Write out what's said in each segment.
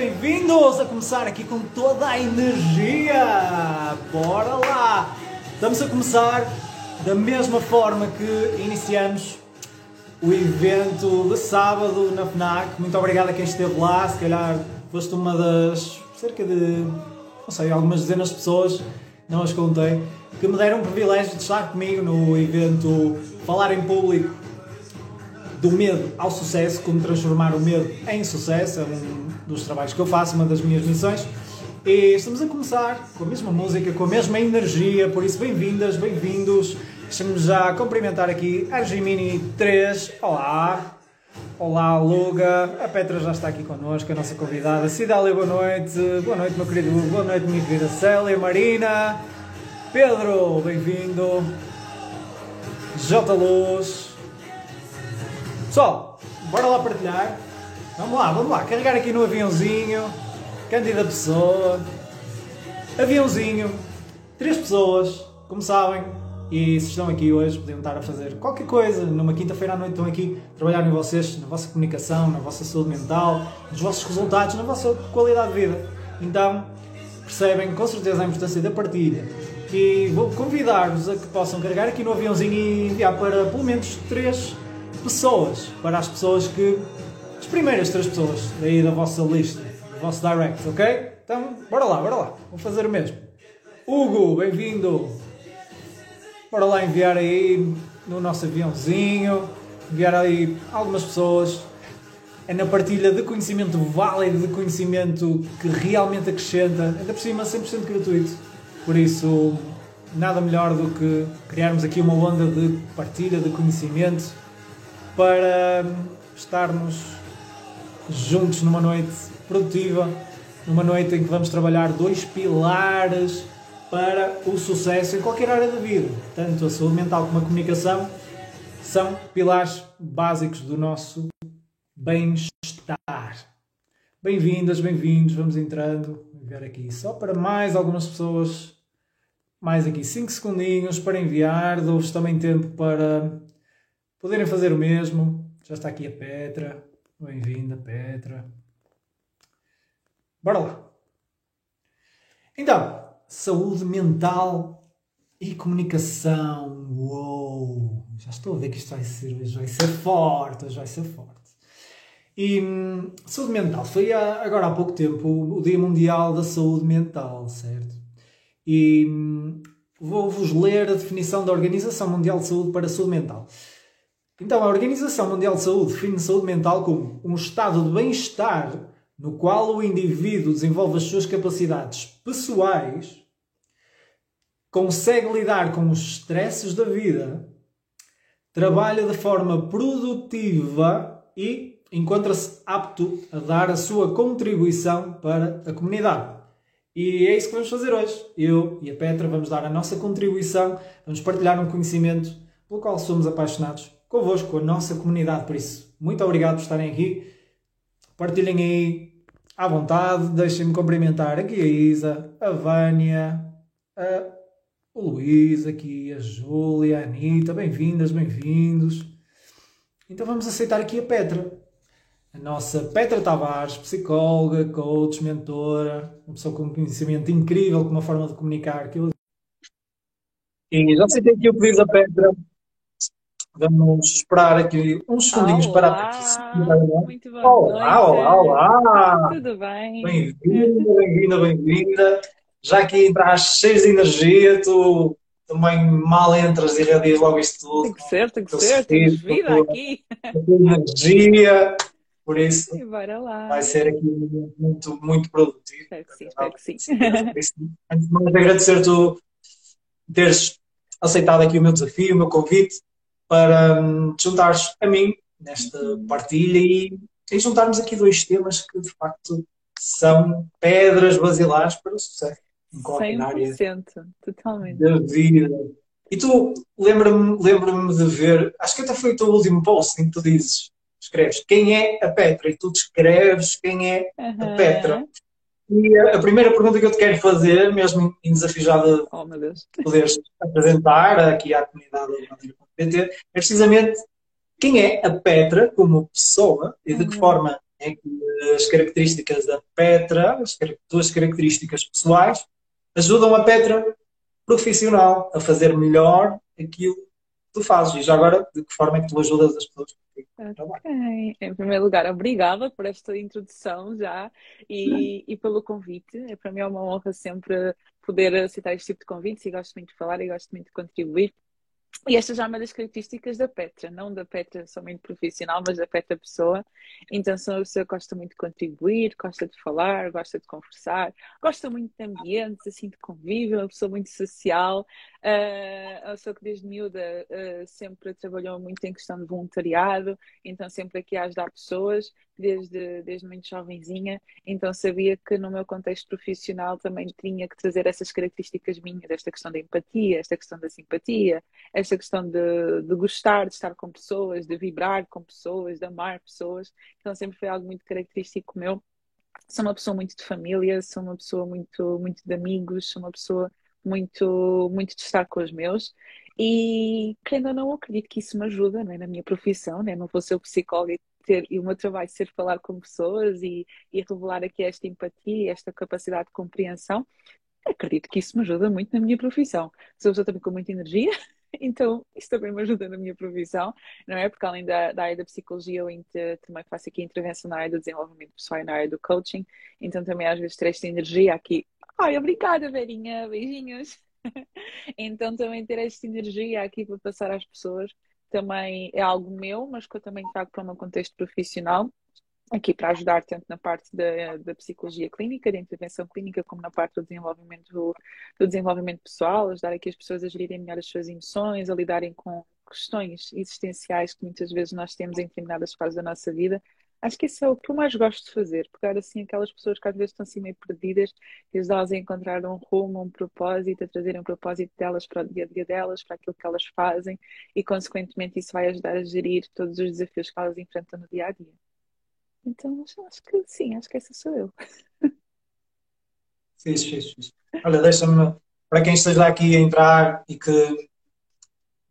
bem-vindos a começar aqui com toda a energia! Bora lá! Estamos a começar da mesma forma que iniciamos o evento de sábado na FNAC. Muito obrigado a quem esteve lá. Se calhar foste uma das cerca de, não sei, algumas dezenas de pessoas, não as contei, que me deram o privilégio de estar comigo no evento Falar em Público do medo ao sucesso, como transformar o medo em sucesso, é um dos trabalhos que eu faço, uma das minhas missões. E estamos a começar com a mesma música, com a mesma energia, por isso bem-vindas, bem-vindos. Deixa-me já cumprimentar aqui a Argimini 3. Olá! Olá, Luga. A Petra já está aqui connosco, a nossa convidada. Cidália, boa noite. Boa noite, meu querido. Boa noite, minha querida Célia, Marina. Pedro, bem-vindo. J. Luz. Pessoal, bora lá partilhar. Vamos lá, vamos lá. Carregar aqui no aviãozinho. Cândida Pessoa. Aviãozinho. Três pessoas, como sabem. E se estão aqui hoje, podiam estar a fazer qualquer coisa. Numa quinta-feira à noite estão aqui a trabalhar em vocês, na vossa comunicação, na vossa saúde mental, nos vossos resultados, na vossa qualidade de vida. Então, percebem com certeza a importância da partilha. E vou convidar-vos a que possam carregar aqui no aviãozinho e enviar para pelo menos três pessoas, para as pessoas que. As primeiras três pessoas daí da vossa lista, do vosso direct, ok? Então, bora lá, bora lá, vou fazer o mesmo. Hugo, bem-vindo! Bora lá enviar aí no nosso aviãozinho, enviar aí algumas pessoas. É na partilha de conhecimento válido, de conhecimento que realmente acrescenta, ainda por cima 100% gratuito. Por isso, nada melhor do que criarmos aqui uma onda de partilha de conhecimento para estarmos juntos numa noite produtiva, numa noite em que vamos trabalhar dois pilares para o sucesso em qualquer área da vida. Tanto a saúde mental como a comunicação são pilares básicos do nosso bem-estar. Bem-vindas, bem-vindos, vamos entrando. Vou enviar aqui só para mais algumas pessoas. Mais aqui 5 segundinhos para enviar. Dou-vos também tempo para poderem fazer o mesmo. Já está aqui a Petra. Bem-vinda, Petra. Bora lá. Então, saúde mental e comunicação. Uou! Já estou a ver que isto vai ser, vai ser forte, vai ser forte. E hum, saúde mental. Foi há, agora há pouco tempo o Dia Mundial da Saúde Mental, certo? E hum, vou-vos ler a definição da Organização Mundial de Saúde para a Saúde Mental. Então, a Organização Mundial de Saúde define saúde mental como um estado de bem-estar no qual o indivíduo desenvolve as suas capacidades pessoais, consegue lidar com os estresses da vida, trabalha de forma produtiva e encontra-se apto a dar a sua contribuição para a comunidade. E é isso que vamos fazer hoje. Eu e a Petra vamos dar a nossa contribuição, vamos partilhar um conhecimento pelo qual somos apaixonados convosco, a nossa comunidade. Por isso, muito obrigado por estarem aqui. Partilhem aí à vontade, deixem-me cumprimentar aqui a Isa, a Vânia, a, o Luís, aqui a Júlia, a Anitta, bem-vindas, bem-vindos. Então vamos aceitar aqui a Petra, a nossa Petra Tavares, psicóloga, coach, mentora, uma pessoa com um conhecimento incrível, com uma forma de comunicar que eu... E já aceitei aqui o pedido da Petra. Vamos esperar aqui uns segundinhos Olá, para a Petra. muito boa Olá, olá, olá! Tudo bem? Bem-vinda, bem-vinda, bem-vinda. Já aqui entras cheios de energia, tu também mal entras e irradias logo isto tudo. Tem que ser, tem que ser, temos vida eu- aqui. tua energia, por isso E bora lá. vai ser aqui muito, muito produtivo. Espero que sim, espero que sim. Antes de mais, agradecer tu teres aceitado aqui o meu desafio, o meu convite, para hum, te juntares a mim nesta partilha e, e juntarmos aqui dois temas que de facto são pedras basilares para o sucesso em qualquer área 100%, totalmente. da vida. E tu, lembra-me lembra de ver, acho que até foi o teu último post em que tu dizes, escreves quem é a Petra e tu descreves quem é a Aham. Petra. E a, a primeira pergunta que eu te quero fazer, mesmo em desafio já de Oh, poderes apresentar aqui à comunidade Bandeira.pt, é precisamente quem é a Petra como pessoa e de que Uhum. forma é que as características da Petra, as duas características pessoais, ajudam a Petra profissional a fazer melhor aquilo que tu fazes. E já agora, de que forma é que tu ajudas as pessoas? Ok. Em primeiro lugar, obrigada por esta introdução já e, e pelo convite. É, para mim é uma honra sempre poder aceitar este tipo de convites e gosto muito de falar e gosto muito de contribuir. E esta já é uma das características da Petra, não da Petra somente profissional, mas da Petra pessoa. Então, sou uma pessoa que gosta muito de contribuir, gosta de falar, gosta de conversar, gosta muito de ambientes, assim, de convívio, uma pessoa muito social. Uh, pessoa que desde miúda uh, sempre trabalhou muito em questão de voluntariado, então sempre aqui a ajudar pessoas desde, desde muito jovenzinha, então sabia que no meu contexto profissional também tinha que trazer essas características minhas, esta questão da empatia, esta questão da simpatia, esta questão de, de gostar de estar com pessoas, de vibrar com pessoas, de amar pessoas, então sempre foi algo muito característico meu. Sou uma pessoa muito de família, sou uma pessoa muito, muito de amigos, sou uma pessoa muito, muito de estar com os meus e, querendo ou não, acredito que isso me ajuda né, na minha profissão, né? não vou ser psicólogo ter, e o meu trabalho ser falar com pessoas e, e revelar aqui esta empatia, esta capacidade de compreensão, acredito que isso me ajuda muito na minha profissão. Sou pessoa também com muita energia, então isso também me ajuda na minha profissão, não é? Porque além da, da área da psicologia, eu também faço aqui intervenção na área do desenvolvimento pessoal e na área do coaching, então também às vezes ter esta energia aqui. Ai, obrigada, Verinha, beijinhos. então também ter esta energia aqui para passar às pessoas também é algo meu, mas que eu também trago para o meu contexto profissional, aqui para ajudar tanto na parte da, da psicologia clínica, da intervenção clínica, como na parte do desenvolvimento, do desenvolvimento pessoal, ajudar aqui as pessoas a gerirem melhor as suas emoções, a lidarem com questões existenciais que muitas vezes nós temos em determinadas fases da nossa vida Acho que isso é o que eu mais gosto de fazer, pegar assim aquelas pessoas que às vezes estão assim meio perdidas e ajudá-las a encontrar um rumo, um propósito, a trazerem um propósito delas para o dia a dia delas, para aquilo que elas fazem e, consequentemente, isso vai ajudar a gerir todos os desafios que elas enfrentam no dia a dia. Então, acho que sim, acho que essa sou eu. Fiz, fiz, fiz. Olha, deixa-me, para quem esteja aqui a entrar e que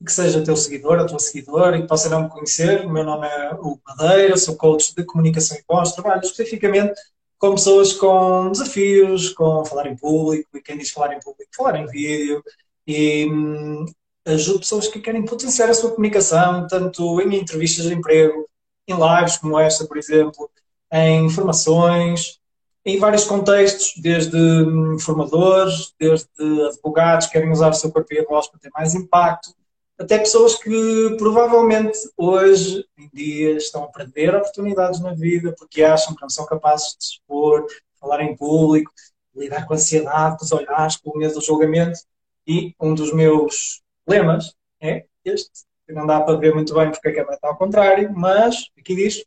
que seja teu seguidor, a tua seguidora e que possa não me conhecer. O meu nome é Hugo Madeira, sou coach de comunicação e voz, trabalho especificamente com pessoas com desafios, com falar em público, e quem diz falar em público, falar em vídeo, e hum, ajudo pessoas que querem potenciar a sua comunicação, tanto em entrevistas de emprego, em lives como esta, por exemplo, em formações, em vários contextos, desde hum, formadores, desde advogados que querem usar o seu corpo e voz para ter mais impacto, até pessoas que provavelmente hoje em dia estão a perder oportunidades na vida porque acham que não são capazes de se expor, falar em público, lidar com a ansiedade, com os olhares, com o medo do julgamento. E um dos meus lemas é este, que não dá para ver muito bem porque a câmera está ao contrário, mas aqui diz: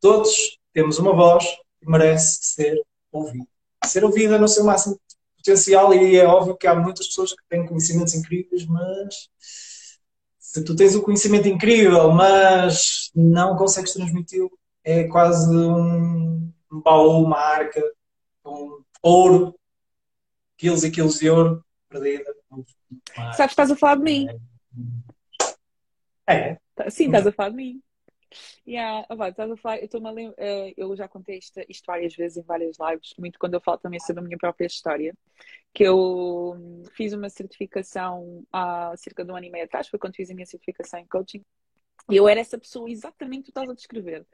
todos temos uma voz que merece ser ouvida. Ser ouvida no seu máximo potencial, e é óbvio que há muitas pessoas que têm conhecimentos incríveis, mas tu tens um conhecimento incrível, mas não consegues transmiti-lo, é quase um, um baú, uma arca, com ouro, quilos e quilos de ouro perdida. Sabes, estás a falar de mim. É. Sim, estás a falar de mim. Yeah, oh, estás a falar, eu, uh, eu já contei isto, isto, várias vezes em várias lives, muito quando eu falo também sobre a minha própria história, que eu fiz uma certificação há cerca de um ano e meio atrás, foi quando fiz a minha certificação em coaching, e eu era essa pessoa exatamente que tu estás a descrever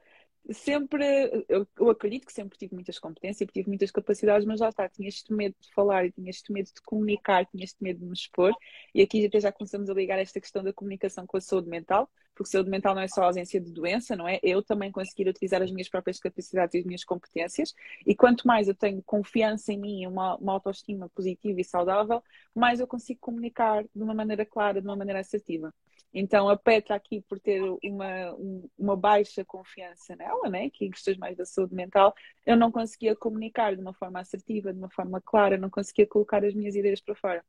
sempre, eu, eu, acredito que sempre tive muitas competências, tive muitas capacidades, mas lá está, tinha este medo de falar, tinha este medo de comunicar, tinha este medo de me expor, e aqui até já começamos a ligar esta questão da comunicação com a saúde mental, porque saúde mental não é só a ausência de doença, não é? Eu também conseguir utilizar as minhas próprias capacidades e as minhas competências, e quanto mais eu tenho confiança em mim, uma, uma autoestima positiva e saudável, mais eu consigo comunicar de uma maneira clara, de uma maneira assertiva. Então a Petra aqui por ter uma, uma baixa confiança nela, né, que questões mais da saúde mental, eu não conseguia comunicar de uma forma assertiva, de uma forma clara, não conseguia colocar as minhas ideias para fora.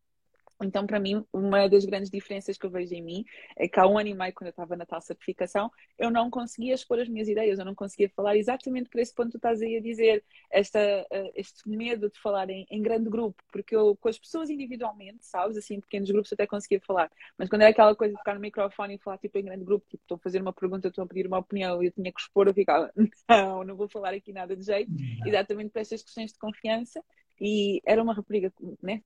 Então, para mim, uma das grandes diferenças que eu vejo em mim é que há um ano e meio, quando eu estava na tal certificação, eu não conseguia expor as minhas ideias, eu não conseguia falar exatamente por esse ponto que tu estás aí a dizer, esta, uh, este medo de falar em, em, grande grupo, porque eu, com as pessoas individualmente, sabes, assim, em pequenos grupos até conseguia falar, mas quando era aquela coisa de ficar no microfone e falar, tipo, em grande grupo, tipo, estou a fazer uma pergunta, estou a pedir uma opinião e eu tinha que expor, eu ficava, não, não vou falar aqui nada de jeito, exatamente por estas questões de confiança, e era uma rapariga, né?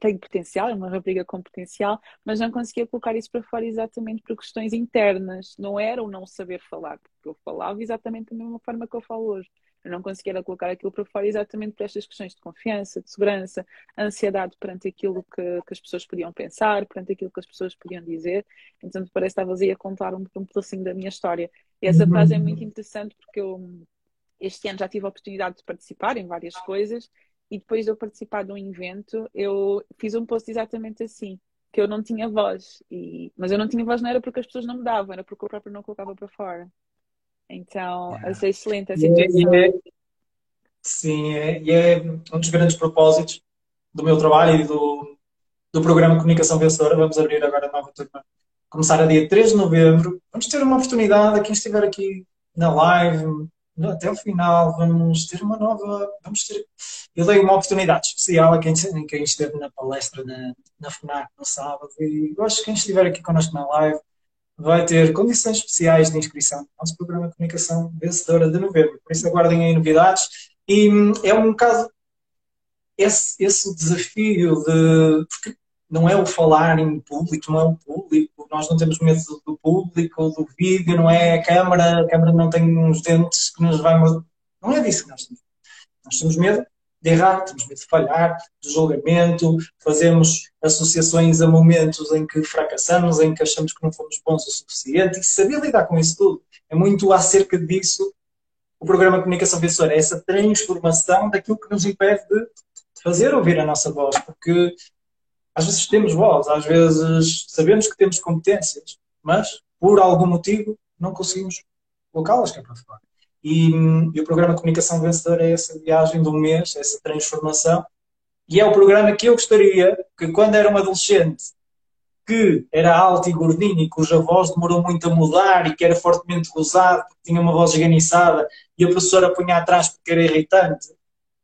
tem potencial, é uma rapariga com potencial, mas não conseguia colocar isso para fora exatamente por questões internas. Não era o não saber falar, porque eu falava exatamente da mesma forma que eu falo hoje. Eu não conseguia colocar aquilo para fora exatamente por estas questões de confiança, de segurança, ansiedade perante aquilo que, que as pessoas podiam pensar, perante aquilo que as pessoas podiam dizer. Então, parece que estavas aí a contar um, um pedacinho da minha história. E essa frase é muito interessante porque eu este ano já tive a oportunidade de participar em várias coisas e depois de eu participar de um evento, eu fiz um post exatamente assim, que eu não tinha voz. E... Mas eu não tinha voz não era porque as pessoas não me davam, era porque o próprio não colocava para fora. Então, yeah. achei excelente essa situação. É, é, sim, é, e é um dos grandes propósitos do meu trabalho e do, do programa Comunicação Vencedora. Vamos abrir agora a nova turma. Começar a dia 3 de novembro. Vamos ter uma oportunidade a quem estiver aqui na live, até o final, vamos ter uma nova. Vamos ter. Eu dei uma oportunidade especial a quem, quem esteve na palestra na, na FNAC no sábado e gosto que quem estiver aqui connosco na live vai ter condições especiais de inscrição no nosso programa de comunicação vencedora de novembro. Por isso aguardem aí novidades. E hum, é um caso. Esse, esse desafio de. Porque não é o falar em público, não é o público, nós não temos medo do público, do vídeo, não é a câmara, a câmara não tem uns dentes que nos vai Não é disso que nós temos. Nós temos medo de errar, temos medo de falhar, de julgamento, fazemos associações a momentos em que fracassamos, em que achamos que não fomos bons o suficiente, e saber lidar com isso tudo. É muito acerca disso o programa Comunicação Vencedora, é essa transformação daquilo que nos impede de fazer ouvir a nossa voz, porque às vezes temos voz, às vezes sabemos que temos competências, mas por algum motivo não conseguimos colocá-las cá para fora. E, e, o programa Comunicação Vencedora é essa viagem de um mês, essa transformação. E é o programa que eu gostaria que, quando era um adolescente, que era alto e gordinho e cuja voz demorou muito a mudar e que era fortemente gozado, porque tinha uma voz esganiçada e a professora punha atrás porque era irritante,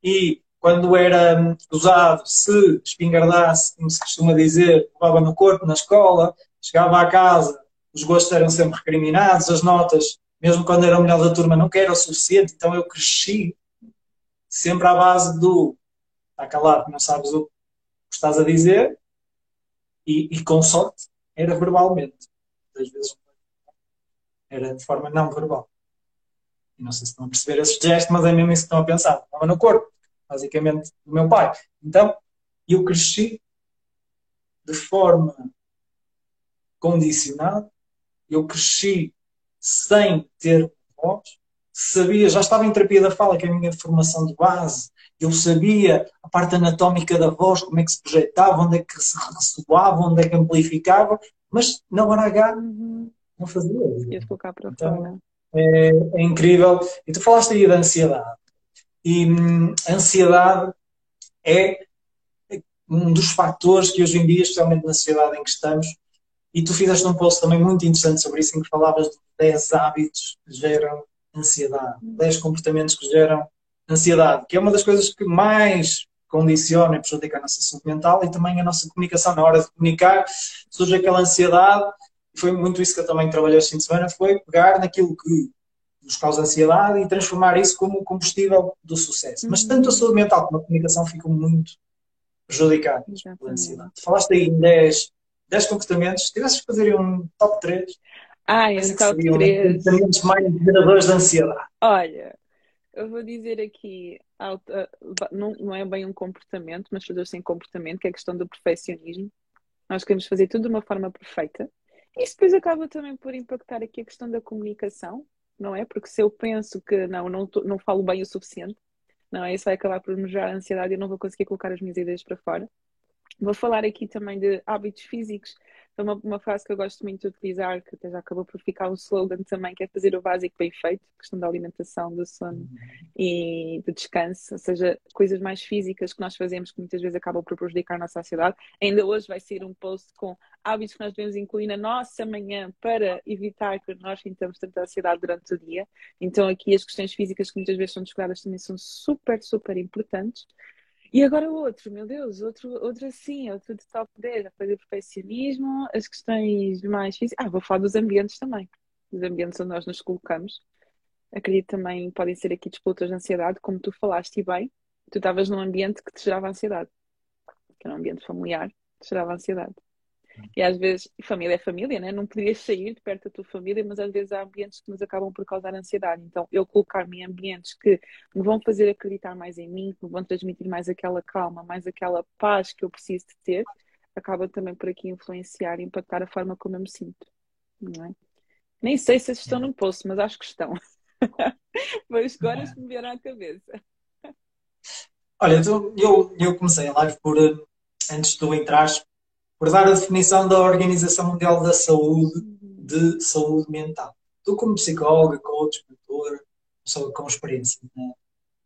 e quando era usado, se espingardasse, como se costuma dizer, levava no corpo, na escola, chegava à casa, os gostos eram sempre recriminados, as notas, mesmo quando era o melhor da turma, nunca era o suficiente, então eu cresci sempre à base do está calado, não sabes o que estás a dizer, e, e com sorte era verbalmente. Às vezes era de forma não verbal. Não sei se estão a perceber esse gesto, mas é mesmo isso que estão a pensar. Estava no corpo basicamente, do meu pai. Então, eu cresci de forma condicionada, eu cresci sem ter voz, sabia, já estava em terapia da fala, que é a minha formação de base, eu sabia a parte anatómica da voz, como é que se projetava, onde é que se ressoava, onde é que amplificava, mas na hora H não fazia. Então, é, é incrível. E tu falaste aí da ansiedade. E hum, a ansiedade é um dos fatores que hoje em dia, especialmente na sociedade em que estamos, e tu fizeste um post também muito interessante sobre isso, em que falavas de 10 hábitos que geram ansiedade, 10 comportamentos que geram ansiedade, que é uma das coisas que mais condiciona e prejudica a nossa saúde mental e também a nossa comunicação. Na hora de comunicar, surge aquela ansiedade, e foi muito isso que eu também trabalhei este fim de semana, foi pegar naquilo que nos causa ansiedade e transformar isso como combustível do sucesso. Uhum. Mas tanto a saúde mental como a comunicação ficam muito prejudicadas pela ansiedade. Falaste aí em 10, 10 comportamentos, se tivesses que fazer um top 3, ah, um top 3. comportamentos mais geradores de ansiedade. Olha, eu vou dizer aqui, não, não é bem um comportamento, mas fazer sem comportamento, que é a questão do perfeccionismo. Nós queremos fazer tudo de uma forma perfeita. Isso depois acaba também por impactar aqui a questão da comunicação, não é? Porque se eu penso que não, não, não falo bem o suficiente, não é? Isso vai acabar por me gerar ansiedade e eu não vou conseguir colocar as minhas ideias para fora. Vou falar aqui também de hábitos físicos uma, uma frase que eu gosto muito de utilizar, que até já acabou por ficar um slogan também, que é fazer o básico bem feito, questão da alimentação, do sono e do descanso, ou seja, coisas mais físicas que nós fazemos que muitas vezes acabam por prejudicar a nossa sociedade. Ainda hoje vai ser um post com hábitos que nós devemos incluir na nossa manhã para evitar que nós sintamos tanta ansiedade durante o dia. Então aqui as questões físicas que muitas vezes são descuradas também são super, super importantes. E agora outro, meu Deus, outro, outro assim, outro de top 10, a coisa perfeccionismo, as questões mais físicas. Ah, vou falar dos ambientes também, dos ambientes onde nós nos colocamos. Acredito também podem ser aqui disputas de ansiedade, como tu falaste e bem, tu estavas num ambiente que te gerava ansiedade, que era um ambiente familiar, que te gerava ansiedade. E às vezes, família é família, né? Não podias sair de perto da tua família, mas às vezes há ambientes que nos acabam por causar ansiedade. Então, eu colocar-me em ambientes que me vão fazer acreditar mais em mim, que me vão transmitir mais aquela calma, mais aquela paz que eu preciso de ter, acaba também por aqui influenciar e impactar a forma como eu me sinto. É? Nem sei se estão no post, mas acho que estão. Mas agora se me vieram à cabeça. Olha, eu, eu comecei a live por, eh, antes de tu entrares, por dar a definição da Organização Mundial da Saúde de saúde mental. Tu, como psicóloga, coach, mentor, pessoa com experiência na,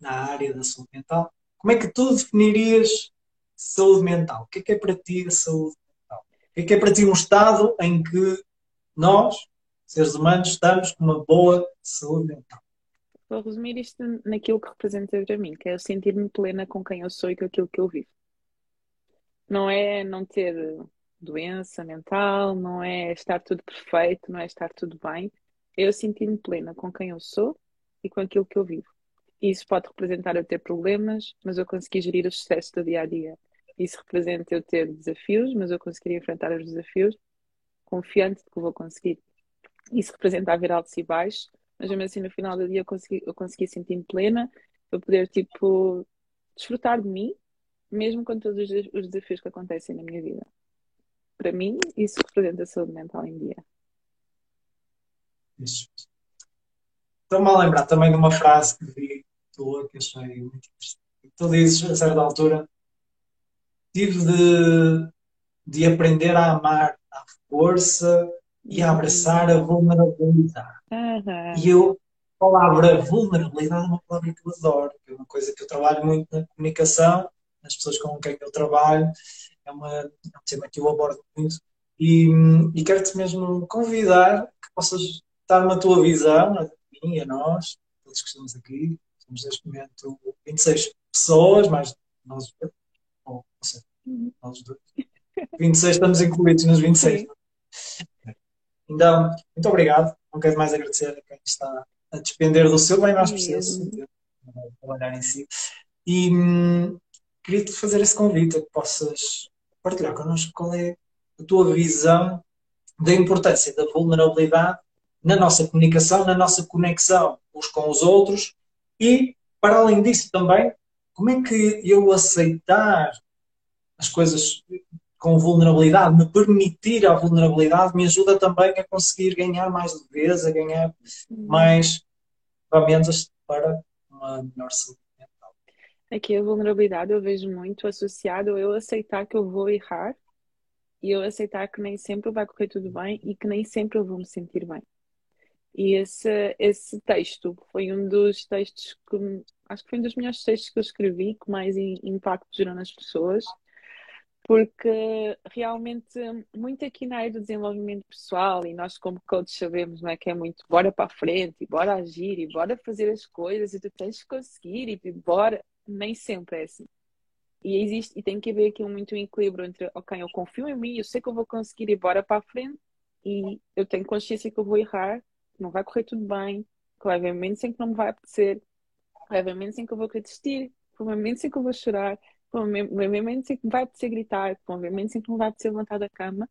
na, área da saúde mental, como é que tu definirias saúde mental? O que é que é para ti a saúde mental? O que é que é para ti um estado em que nós, seres humanos, estamos com uma boa saúde mental? Vou resumir isto naquilo que representa para mim, que é eu sentir-me plena com quem eu sou e com aquilo que eu vivo. Não é não ter doença mental, não é estar tudo perfeito, não é estar tudo bem. Eu sentir-me plena com quem eu sou e com aquilo que eu vivo. Isso pode representar eu ter problemas, mas eu consegui gerir os sucessos do dia a dia. Isso representa eu ter desafios, mas eu conseguir enfrentar os desafios confiante de que vou conseguir. Isso representa haver altos e baixos, mas mesmo assim no final do dia eu consegui, eu consegui sentir-me plena, eu poder tipo desfrutar de mim mesmo com todos os desafios que acontecem na minha vida. Para mim, isso representa a saúde mental em dia. Isso. Estou-me a lembrar também de uma frase que vi tua que achei muito interessante. Tu dizes, a certa altura, tive de, de aprender a amar a força e a abraçar a vulnerabilidade. Uhum. E eu, a palavra vulnerabilidade é uma palavra que eu adoro, é uma coisa que eu trabalho muito na comunicação as pessoas com quem eu trabalho. É, uma, é um tema que eu abordo muito. E, e quero-te mesmo convidar que possas dar uma tua visão, a mim a nós, todos que estamos aqui. Somos neste momento 26 pessoas, mais nós, ou, não sei, nós dois. 26 estamos incluídos nos 26. Então, muito obrigado. Não quero mais agradecer a quem está a despender do seu bem mais preciso, trabalhar em si. E, queria-te fazer esse convite, a que possas partilhar connosco qual é a tua visão da importância da vulnerabilidade na nossa comunicação, na nossa conexão uns com os outros e, para além disso também, como é que eu aceitar as coisas com vulnerabilidade, me permitir a vulnerabilidade, me ajuda também a conseguir ganhar mais leveza, ganhar mais ferramentas para uma melhor saúde. Aqui a vulnerabilidade eu vejo muito associado a eu aceitar que eu vou errar e eu aceitar que nem sempre vai correr tudo bem e que nem sempre eu vou me sentir bem. E esse, esse texto foi um dos textos que acho que foi um dos melhores textos que eu escrevi, que mais impacto gerou nas pessoas, porque realmente, muito aqui na área do desenvolvimento pessoal, e nós como coaches sabemos não é, que é muito bora para a frente, e bora agir, e bora fazer as coisas, e tu tens que conseguir, e bora nem sempre é assim. E existe, e tem que haver aqui muito equilíbrio entre, ok, eu confio em mim, eu sei que eu vou conseguir ir embora para a frente e eu tenho consciência que eu vou errar, que não vai correr tudo bem, que vai haver momentos em que não me vai apetecer, vai haver momentos em que eu vou querer desistir, vai haver momentos em que eu vou chorar, vai haver momentos em que me vai apetecer gritar, vai haver momentos em que não vai apetecer levantar da cama.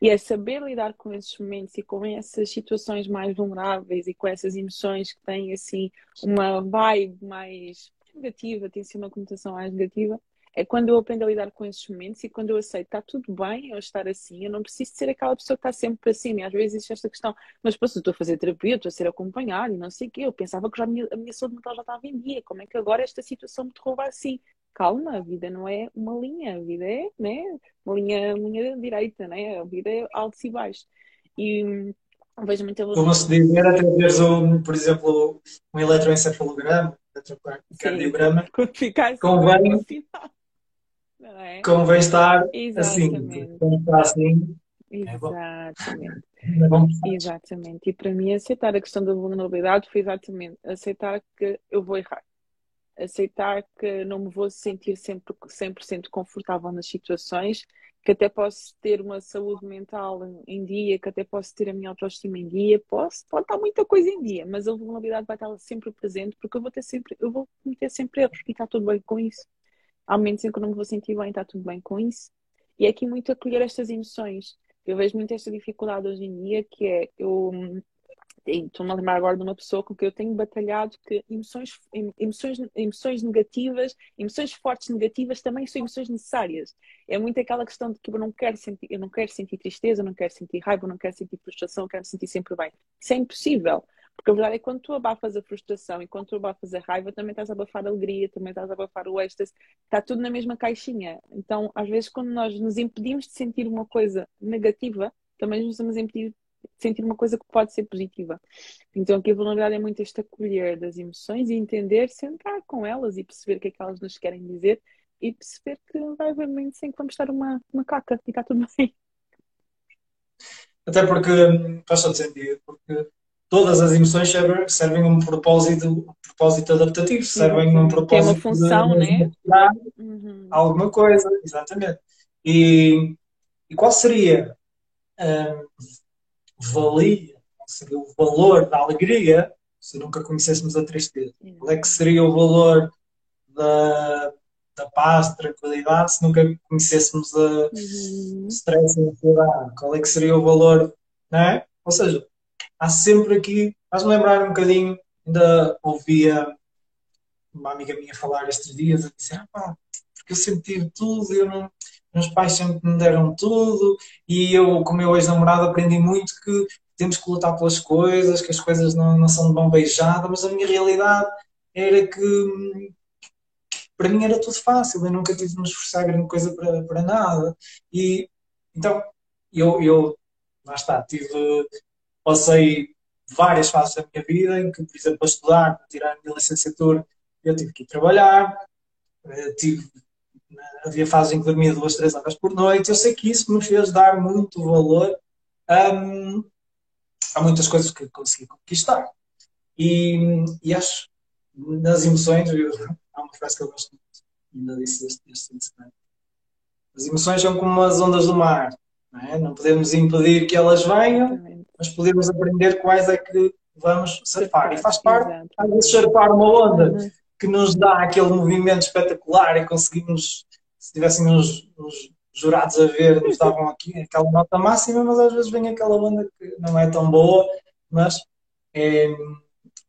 E é saber lidar com esses momentos e com essas situações mais vulneráveis e com essas emoções que têm assim uma vibe mais negativa, tem sido uma conotação mais negativa, é quando eu aprendo a lidar com esses momentos e quando eu aceito, está tudo bem eu estar assim, eu não preciso ser aquela pessoa que está sempre para cima. E às vezes existe esta questão, mas posso, estou a fazer terapia, estou a ser acompanhado e não sei o quê. Eu pensava que já a minha, a minha saúde mental já estava em dia, como é que agora esta situação me derruba assim? calma, a vida não é uma linha, a vida é né, uma linha, linha direita, né? a vida é altos e baixos. E hum, vejo muita Como se dizer, até veres, um, por exemplo, um eletroencefalograma, eletrocardiograma, convém, é? convém estar assim, Exatamente. assim. Assim Exatamente. É exatamente. E para mim, aceitar a questão da vulnerabilidade foi exatamente aceitar que eu vou errar. Aceitar que não me vou sentir sempre 100% confortável nas situações, que até posso ter uma saúde mental em dia, que até posso ter a minha autoestima em dia, posso, pode estar muita coisa em dia, mas a vulnerabilidade vai estar sempre presente porque eu vou ter sempre, eu vou cometer sempre erros e está tudo bem com isso. Há momentos em que eu não me vou sentir bem, está tudo bem com isso. E é aqui muito acolher estas emoções eu vejo muito esta dificuldade hoje em dia, que é eu estou-me a lembrar agora de uma pessoa com que eu tenho batalhado que emoções, emoções, emoções negativas, emoções fortes negativas também são emoções necessárias. É muito aquela questão de que eu não quero sentir, eu não quero sentir tristeza, eu não quero sentir raiva, eu não quero sentir frustração, eu quero sentir sempre bem. Isso é impossível. Porque a verdade é que quando tu abafas a frustração e quando tu abafas a raiva, também estás a abafar a alegria, também estás a abafar o êxtase, está tudo na mesma caixinha. Então, às vezes, quando nós nos impedimos de sentir uma coisa negativa, também nos estamos a impedir sentir uma coisa que pode ser positiva. Então, aqui a vulnerabilidade é muito este acolher das emoções e entender, sentar com elas e perceber o que é que elas nos querem dizer e perceber que vai haver momentos em que vamos estar uma, uma caca e está tudo bem. Até porque faz todo sentido, porque todas as emoções servem, servem um propósito, um propósito adaptativo, servem um propósito. Tem uma função, de, né? Uhum. Alguma coisa, exatamente. E, e qual seria a valia, qual seria o valor da alegria se nunca conhecêssemos a tristeza? Qual é que seria o valor da, da paz, da tranquilidade, se nunca conhecêssemos a uhum. stress e ansiedade? Qual é que seria o valor, não é? Ou seja, há sempre aqui, faz-me lembrar um bocadinho, ainda ouvia uma amiga minha falar estes dias, a dizer, ah, pá, porque eu sempre tive tudo, eu não, meus pais sempre me deram tudo, e eu, com o meu ex-namorado, aprendi muito que temos que lutar pelas coisas, que as coisas não, não são de mão beijada, mas a minha realidade era que para mim era tudo fácil, eu nunca tive de me esforçar grande coisa para, para nada. E então eu, eu lá está, tive passei várias fases da minha vida em que, por exemplo, para estudar, para tirar a minha licenciatura, eu tive que ir trabalhar, eh, tive, havia fases em que dormia duas, três horas por noite. Eu sei que isso me fez dar muito valor um, a muitas coisas que consegui conquistar. E, e acho, nas emoções, eu, há uma frase que eu gosto muito, ainda disse este, este fim de semana. As emoções são como as ondas do mar. Não, é? não podemos impedir que elas venham, mas podemos aprender quais é que vamos surfar. E faz parte, às vezes, surfar uma onda uhum. que nos dá aquele movimento espetacular e conseguimos, se tivéssemos uns, jurados a ver, nos davam aqui aquela nota máxima, mas às vezes vem aquela onda que não é tão boa, mas é,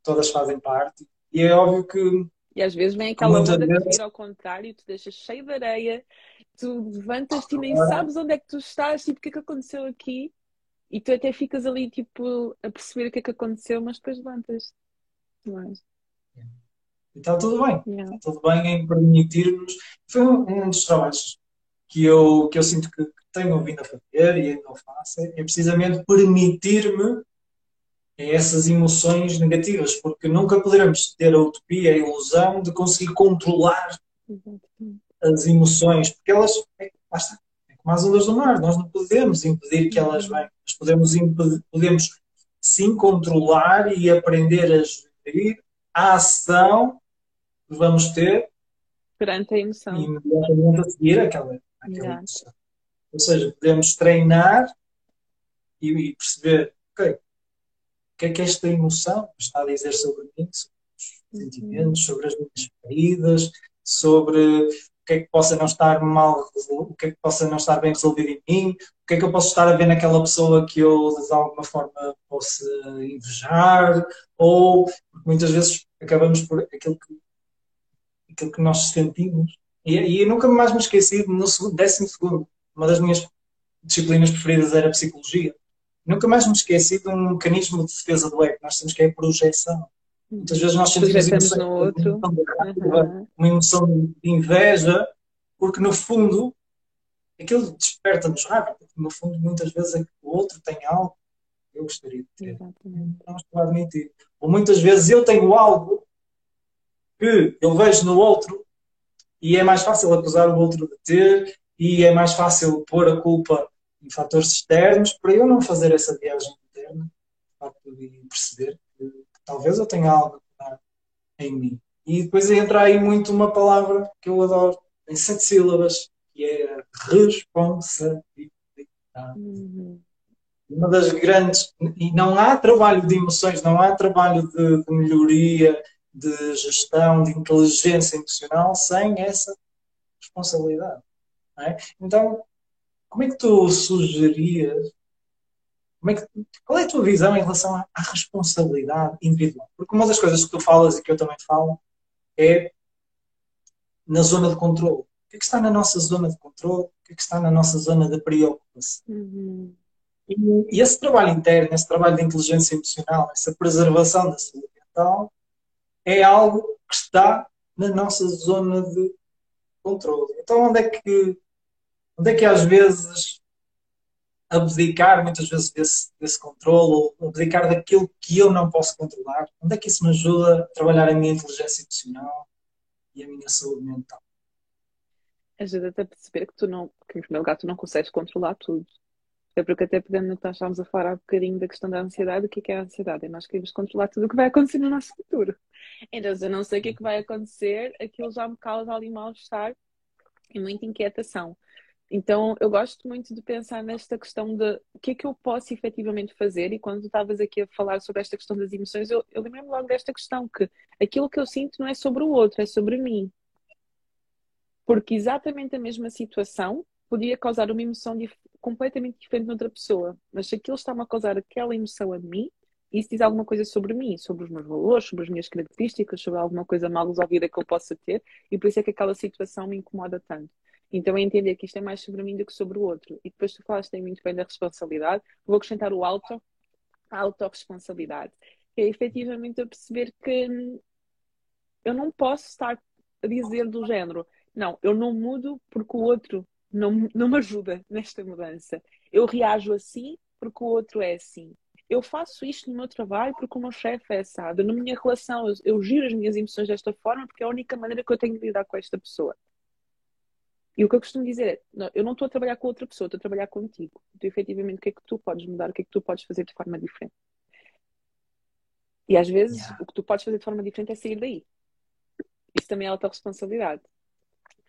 todas fazem parte. E é óbvio que. E às vezes vem aquela onda vezes... que vira ao contrário tu deixas cheio de areia, tu levantas-te e nem sabes onde é que tu estás, tipo, o que é que aconteceu aqui? E tu até ficas ali, tipo, a perceber o que é que aconteceu, mas depois levantas. Mas... E está tudo bem. Está tudo bem em permitir-nos. Foi um, um, dos trabalhos que eu, que eu sinto que tenho vindo a fazer e ainda o faço, é precisamente permitir-me essas emoções negativas, porque nunca poderemos ter a utopia, a ilusão de conseguir controlar as emoções, porque elas, é, basta, é como as ondas do mar, nós não podemos impedir que elas venham nós podemos, podemos sim controlar e aprender a gerir a ação que vamos ter perante a emoção. E imediatamente a seguir aquela, aquela emoção. Ou seja, podemos treinar e, e, perceber, ok, o que é que esta emoção está a dizer sobre mim, sobre os uhum. sentimentos, sobre as minhas feridas, sobre que é que possa não estar mal, o que é que possa não estar bem resolvido em mim, o que é que eu posso estar a ver naquela pessoa que eu de alguma forma possa invejar, ou muitas vezes acabamos por aquilo que, aquilo que nós sentimos. E, e eu nunca mais me esqueci, no décimo segundo, uma das minhas disciplinas preferidas era a psicologia. Nunca mais me esqueci de um mecanismo de defesa do ego que nós temos que é a projeção. Muitas vezes nós sentimos emoções, no outro. uma emoção de raiva, Uhum. uma emoção de inveja, porque no fundo aquilo desperta-nos raiva, porque no fundo muitas vezes é o outro tem algo que eu gostaria de ter, Exatamente. não estou a admitir. Ou muitas vezes eu tenho algo que eu vejo no outro e é mais fácil acusar o outro de ter e é mais fácil pôr a culpa em fatores externos para eu não fazer essa viagem interna de perceber que, talvez eu tenha algo em mim. E depois entra aí muito uma palavra que eu adoro, em sete sílabas, que é a responsabilidade. Uhum. Uma das grandes. E não há trabalho de emoções, não há trabalho de, de melhoria, de gestão, de inteligência emocional sem essa responsabilidade. é? Então, como é que tu sugerias? É que, qual é a tua visão em relação à, à responsabilidade individual? Porque uma das coisas que tu falas e que eu também falo é na zona de controle. O que é que está na nossa zona de controle? O que é que está na nossa zona de preocupação? Uhum. E, e esse trabalho interno, esse trabalho de inteligência emocional, essa preservação da saúde mental, é algo que está na nossa zona de controle. Então, onde é que, onde é que às vezes abdicar, muitas vezes, desse, desse controle, ou abdicar daquilo que eu não posso controlar, onde é que isso me ajuda a trabalhar a minha inteligência emocional e a minha saúde mental? Ajuda-te a perceber que tu não, que em primeiro lugar tu não consegues controlar tudo. É porque até pegando no nós estávamos a falar há bocadinho da questão da ansiedade, o que é, que é a ansiedade? É nós queremos controlar tudo o que vai acontecer no nosso futuro. Então, se eu não sei o que é que vai acontecer, aquilo já me causa ali mal-estar e muita inquietação. Então, eu gosto muito de pensar nesta questão de o que é que eu posso efetivamente fazer. E quando tu estavas aqui a falar sobre esta questão das emoções, eu, eu lembrei-me logo desta questão: que aquilo que eu sinto não é sobre o outro, é sobre mim. Porque exatamente a mesma situação podia causar uma emoção dif completamente diferente noutra pessoa. Mas se aquilo está-me a causar aquela emoção a mim, isso diz alguma coisa sobre mim, sobre os meus valores, sobre as minhas características, sobre alguma coisa mal resolvida que eu possa ter, e por isso é que aquela situação me incomoda tanto. Então é entender que isto é mais sobre mim do que sobre o outro. E depois tu falaste muito bem da responsabilidade, vou acrescentar o auto, a autorresponsabilidade, que é efetivamente eu perceber que eu não posso estar a dizer do género, não, eu não mudo porque o outro não, não me ajuda nesta mudança. Eu reajo assim porque o outro é assim. Eu faço isto no meu trabalho porque o meu chefe é assado. Na minha relação, eu, eu giro as minhas emoções desta forma porque é a única maneira que eu tenho de lidar com esta pessoa. E o que eu costumo dizer é: não, eu não estou a trabalhar com outra pessoa, estou a trabalhar contigo. Então, efetivamente, o que é que tu podes mudar, o que é que tu podes fazer de forma diferente? E às vezes, Yeah. o que tu podes fazer de forma diferente é sair daí. Isso também é autorresponsabilidade.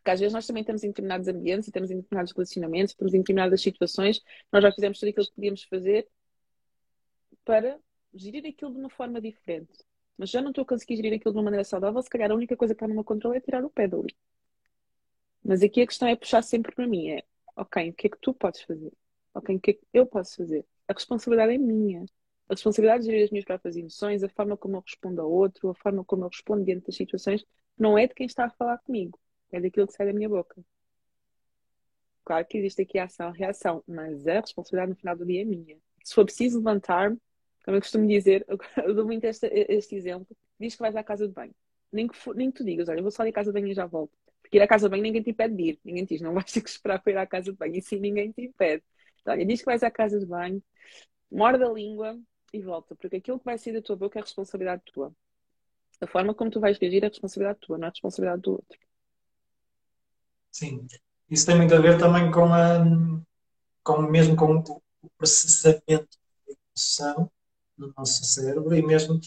Porque às vezes nós também estamos em determinados ambientes, e estamos em determinados relacionamentos, estamos em determinadas situações, nós já fizemos tudo aquilo que podíamos fazer para gerir aquilo de uma forma diferente. Mas já não estou a conseguir gerir aquilo de uma maneira saudável, se calhar a única coisa que está no meu controle é tirar o pé dali. Mas aqui a questão é puxar sempre para mim, é ok, o que é que tu podes fazer? Ok, o que é que eu posso fazer? A responsabilidade é minha. A responsabilidade de gerir as minhas próprias emoções, a forma como eu respondo a outro, a forma como eu respondo diante das situações, não é de quem está a falar comigo, é daquilo que sai da minha boca. Claro que existe aqui ação, reação, mas a responsabilidade no final do dia é minha. Se for preciso levantar-me, como eu costumo dizer, eu dou muito este, este exemplo, diz que vais à casa de banho. Nem que, for, nem que tu digas, olha, eu vou só à casa de banho e já volto. Porque ir à casa de banho ninguém te impede de ir. Ninguém diz, não vais ter que esperar para ir à casa de banho. E sim, ninguém te impede. Então, olha, diz que vais à casa de banho, morde a língua e volta. Porque aquilo que vai sair da tua boca é responsabilidade tua. A forma como tu vais reagir é responsabilidade tua, não é responsabilidade do outro. Sim, isso tem muito a ver também com, a, com mesmo com o processamento da emoção no nosso cérebro e mesmo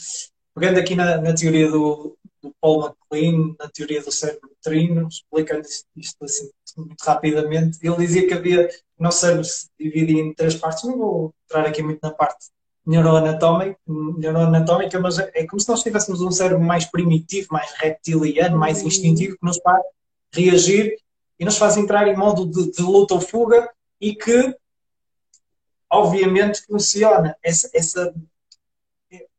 pegando aqui na, na teoria do, do Paul MacLean, na teoria do cérebro trino, explicando isto, assim muito rapidamente, ele dizia que havia o nosso cérebro se dividia em três partes, não vou entrar aqui muito na parte neuroanatómica, neuroanatómica mas é como se nós tivéssemos um cérebro mais primitivo, mais reptiliano, mais instintivo, que nos faz reagir e nos faz entrar em modo de, de luta ou fuga e que obviamente funciona essa, essa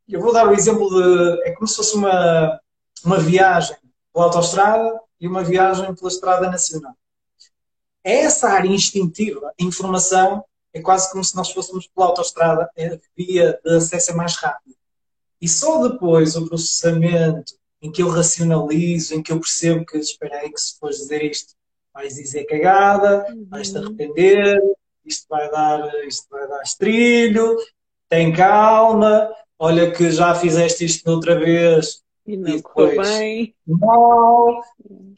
eu vou dar o exemplo de é como se fosse uma, uma viagem pela autostrada e uma viagem pela estrada nacional. É essa área instintiva a informação é quase como se nós fôssemos pela autostrada a via de acesso é mais rápido E só depois o processamento em que eu racionalizo, em que eu percebo que, espera aí, que se fores dizer isto, vais dizer cagada, Uhum. vais-te arrepender, isto vai dar, isto vai dar estrilho, tem calma, olha que já fizeste isto outra vez E não E depois- bem. mal,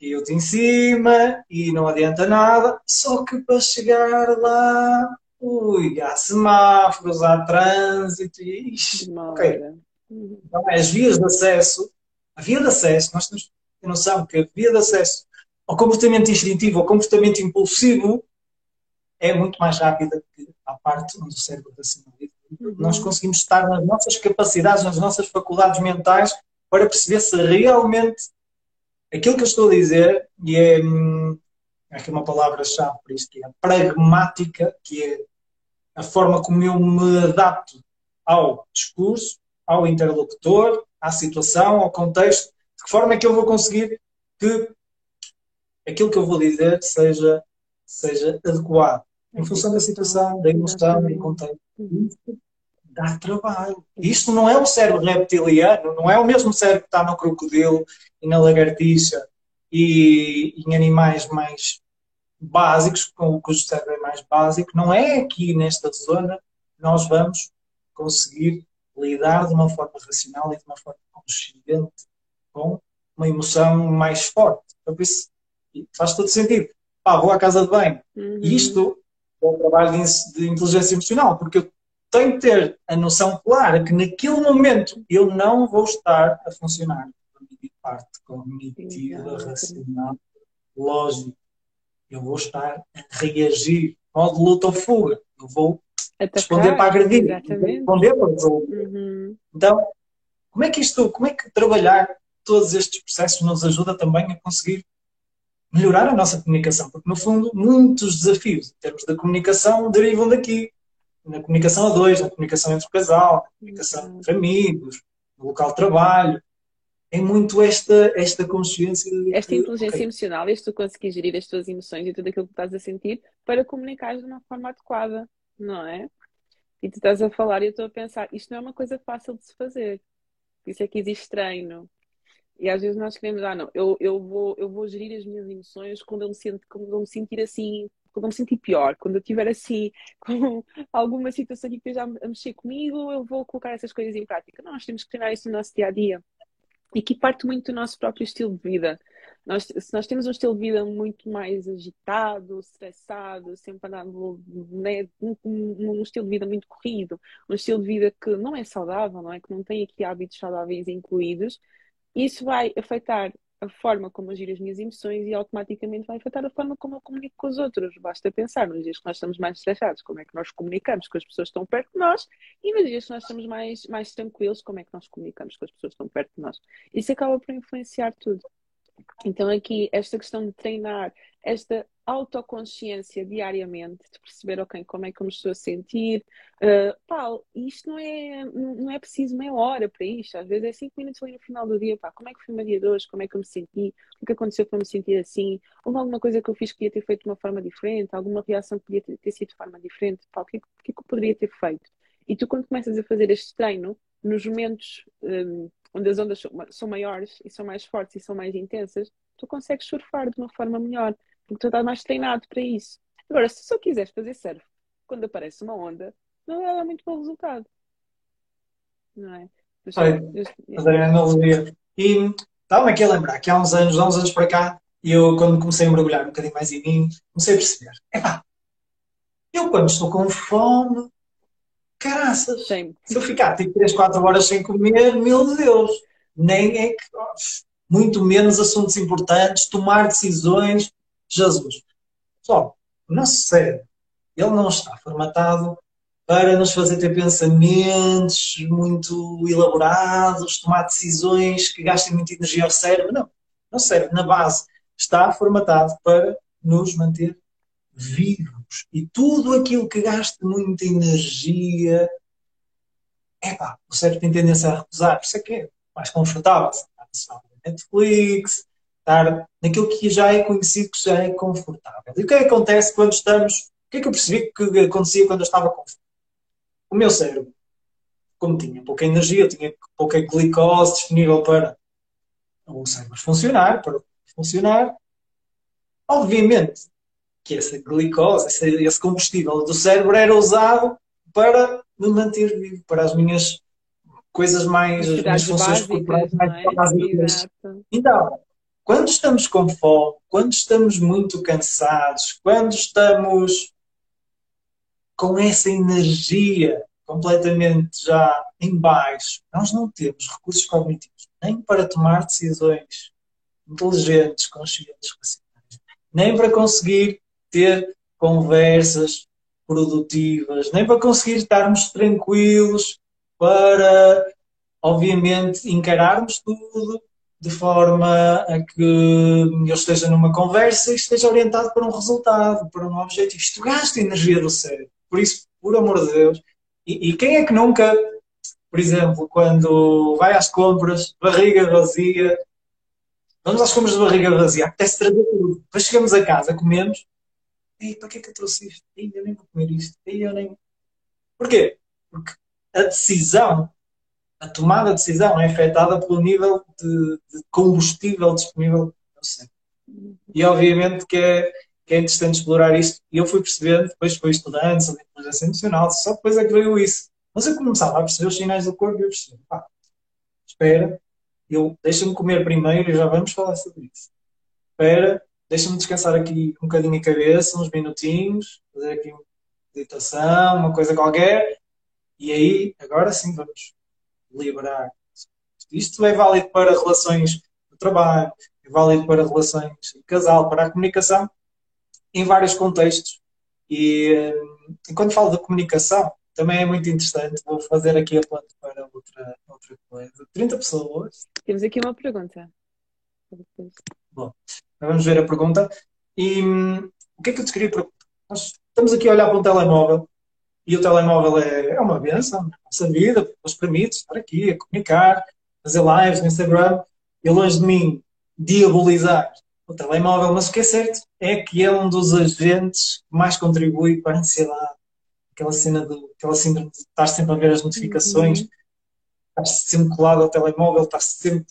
e eu-te em cima, e não adianta nada, só que para chegar lá, ui, há semáforos, há trânsito, e ixi, ok. Uhum. Então, as vias de acesso, a via de acesso, nós temos que ter noção que a via de acesso ao comportamento instintivo, ao comportamento impulsivo, é muito mais rápida que a parte onde o cérebro racionaliza. Uhum. Nós conseguimos estar nas nossas capacidades, nas nossas faculdades mentais, para perceber se realmente aquilo que eu estou a dizer, e é, hum, aqui uma palavra-chave para isto, que é a pragmática, que é a forma como eu me adapto ao discurso, ao interlocutor, à situação, ao contexto, de que forma é que eu vou conseguir que aquilo que eu vou dizer seja, seja adequado em função da situação, da emoção, do contexto. Dá trabalho. Isto não é um cérebro reptiliano, não é o mesmo cérebro que está no crocodilo e na lagartixa e em animais mais básicos, com cujo cérebro é mais básico. Não é aqui nesta zona que nós vamos conseguir lidar de uma forma racional e de uma forma consciente com uma emoção mais forte. Então, por isso, faz todo sentido. Pá, vou à casa de banho. Uhum. E isto é um trabalho de, de inteligência emocional, porque eu tenho que ter a noção clara que naquele momento eu não vou estar a funcionar a minha parte cognitiva, racional, lógica. Eu vou estar a reagir, modo luta ou fuga. Eu vou responder para agredir, Exatamente. responder para resolver. Uhum. Então, como é que isto, como é que trabalhar todos estes processos nos ajuda também a conseguir melhorar a nossa comunicação? Porque, no fundo, muitos desafios em termos da comunicação derivam daqui. Na comunicação a dois, na comunicação entre o casal, na comunicação entre amigos, no local de trabalho. É muito esta, esta consciência Esta que, inteligência ok, emocional, este tu conseguir gerir as tuas emoções e tudo aquilo que estás a sentir para comunicares de uma forma adequada, não é? E tu estás a falar e eu estou a pensar, isto não é uma coisa fácil de se fazer. Por isso é que existe treino. E às vezes nós queremos, ah, não, eu, eu, vou, eu vou gerir as minhas emoções quando eu me, sinto, quando eu me sentir assim, quando eu me sentir pior, quando eu estiver assim, com alguma situação que esteja a mexer comigo, eu vou colocar essas coisas em prática. Não, nós temos que treinar isso no nosso dia a dia. E que parte muito do nosso próprio estilo de vida. Nós, se nós temos um estilo de vida muito mais agitado, estressado, sempre andando né, num estilo de vida muito corrido, um estilo de vida que não é saudável, não é? Que não tem aqui hábitos saudáveis incluídos, isso vai afetar a forma como eu giro as minhas emoções e automaticamente vai afetar a forma como eu comunico com os outros. Basta pensar nos dias que nós estamos mais estressados, como é que nós comunicamos com as pessoas que estão perto de nós, e nos dias que nós estamos mais, mais tranquilos, como é que nós comunicamos com as pessoas que estão perto de nós. Isso acaba por influenciar tudo. Então, aqui, esta questão de treinar, esta autoconsciência diariamente, de perceber, ok, como é que eu me estou a sentir. Uh, isto não é, não é preciso meia hora para isto, às vezes é cinco minutos ali no final do dia, pá, como é que foi o meu dia de hoje, como é que eu me senti, o que aconteceu para me sentir assim, houve alguma coisa que eu fiz que podia ter feito de uma forma diferente, alguma reação que podia ter, ter sido de forma diferente, pá, o que, é que, que é que eu poderia ter feito? E tu, quando começas a fazer este treino, nos momentos um, onde as ondas são maiores e são mais fortes e são mais intensas, tu consegues surfar de uma forma melhor, porque tu estás mais treinado para isso. Agora, se só quiseres fazer surf quando aparece uma onda, não dar muito bom resultado. Não é? Mas, fazer a analogia. E estava-me aqui a lembrar que há uns anos, há uns anos para cá, eu, quando comecei a mergulhar um bocadinho mais em mim, comecei a perceber: epá, eu quando estou com fome, caraças, se eu ficar tipo 3, 4 horas sem comer, meu Deus, nem é que. Muito menos assuntos importantes, tomar decisões. Jesus. Pessoal, o nosso cérebro, ele não está formatado para nos fazer ter pensamentos muito elaborados, tomar decisões que gastem muita energia ao cérebro. Não. O nosso cérebro, na base, está formatado para nos manter vivos. E tudo aquilo que gasta muita energia, epá, o cérebro tem tendência a recusar. Por isso é que é mais confortável. Netflix, estar naquilo que já é conhecido, que já é confortável. E o que é que acontece quando estamos. O que é que eu percebi que acontecia quando eu estava fome? O meu cérebro como tinha pouca energia, tinha pouca glicose disponível para o cérebro funcionar, para funcionar, obviamente que essa glicose, esse, combustível do cérebro era usado para me manter vivo, para as minhas coisas mais, as minhas funções corporais mais é? básicas. Então, quando estamos com fome, quando estamos muito cansados, quando estamos com essa energia completamente já em baixo, nós não temos recursos cognitivos nem para tomar decisões inteligentes, conscientes, racionais, nem para conseguir ter conversas produtivas, nem para conseguir estarmos tranquilos para, obviamente, encararmos tudo de forma a que eu esteja numa conversa e esteja orientado para um resultado, para um objetivo. Isto gasta energia do cérebro. Por isso, por amor de Deus, e, e quem é que nunca, por exemplo, quando vai às compras, barriga vazia, vamos às compras de barriga vazia, apetece trazer tudo. Depois chegamos a casa, comemos, e para que é que eu trouxe isto? Ei, eu nem vou comer isto. Ei, eu nem... Porquê? Porque a decisão, a tomada de decisão é afetada pelo nível de, de combustível disponível no cérebro. E obviamente que é, que é interessante explorar isto. E eu fui percebendo, depois fui estudando sobre inteligência emocional, só depois é que veio isso. Mas eu começava a perceber os sinais do corpo e eu percebi, pá, espera, eu, deixa-me comer primeiro e já vamos falar sobre isso. Espera, deixa-me descansar aqui um bocadinho a cabeça, uns minutinhos, fazer aqui uma meditação, uma coisa qualquer, e aí, agora sim, vamos liberar. Isto é válido para relações de trabalho, é válido para relações de casal, para a comunicação, em vários contextos. E, e, quando falo de comunicação, também é muito interessante. Vou fazer aqui a planta para outra, outra coisa. 30 pessoas. Temos aqui uma pergunta. Bom, vamos ver a pergunta. E hum, o que é que eu te queria perguntar? Nós estamos aqui a olhar para um telemóvel e o telemóvel é, é uma benção na nossa vida, nos permite estar aqui a comunicar, fazer lives no Instagram e longe de mim diabolizar o telemóvel, mas o que é certo é que é um dos agentes que mais contribui para a ansiedade. Aquela cena do, aquela síndrome de estar sempre a ver as notificações, uhum. estar sempre colado ao telemóvel, estar sempre.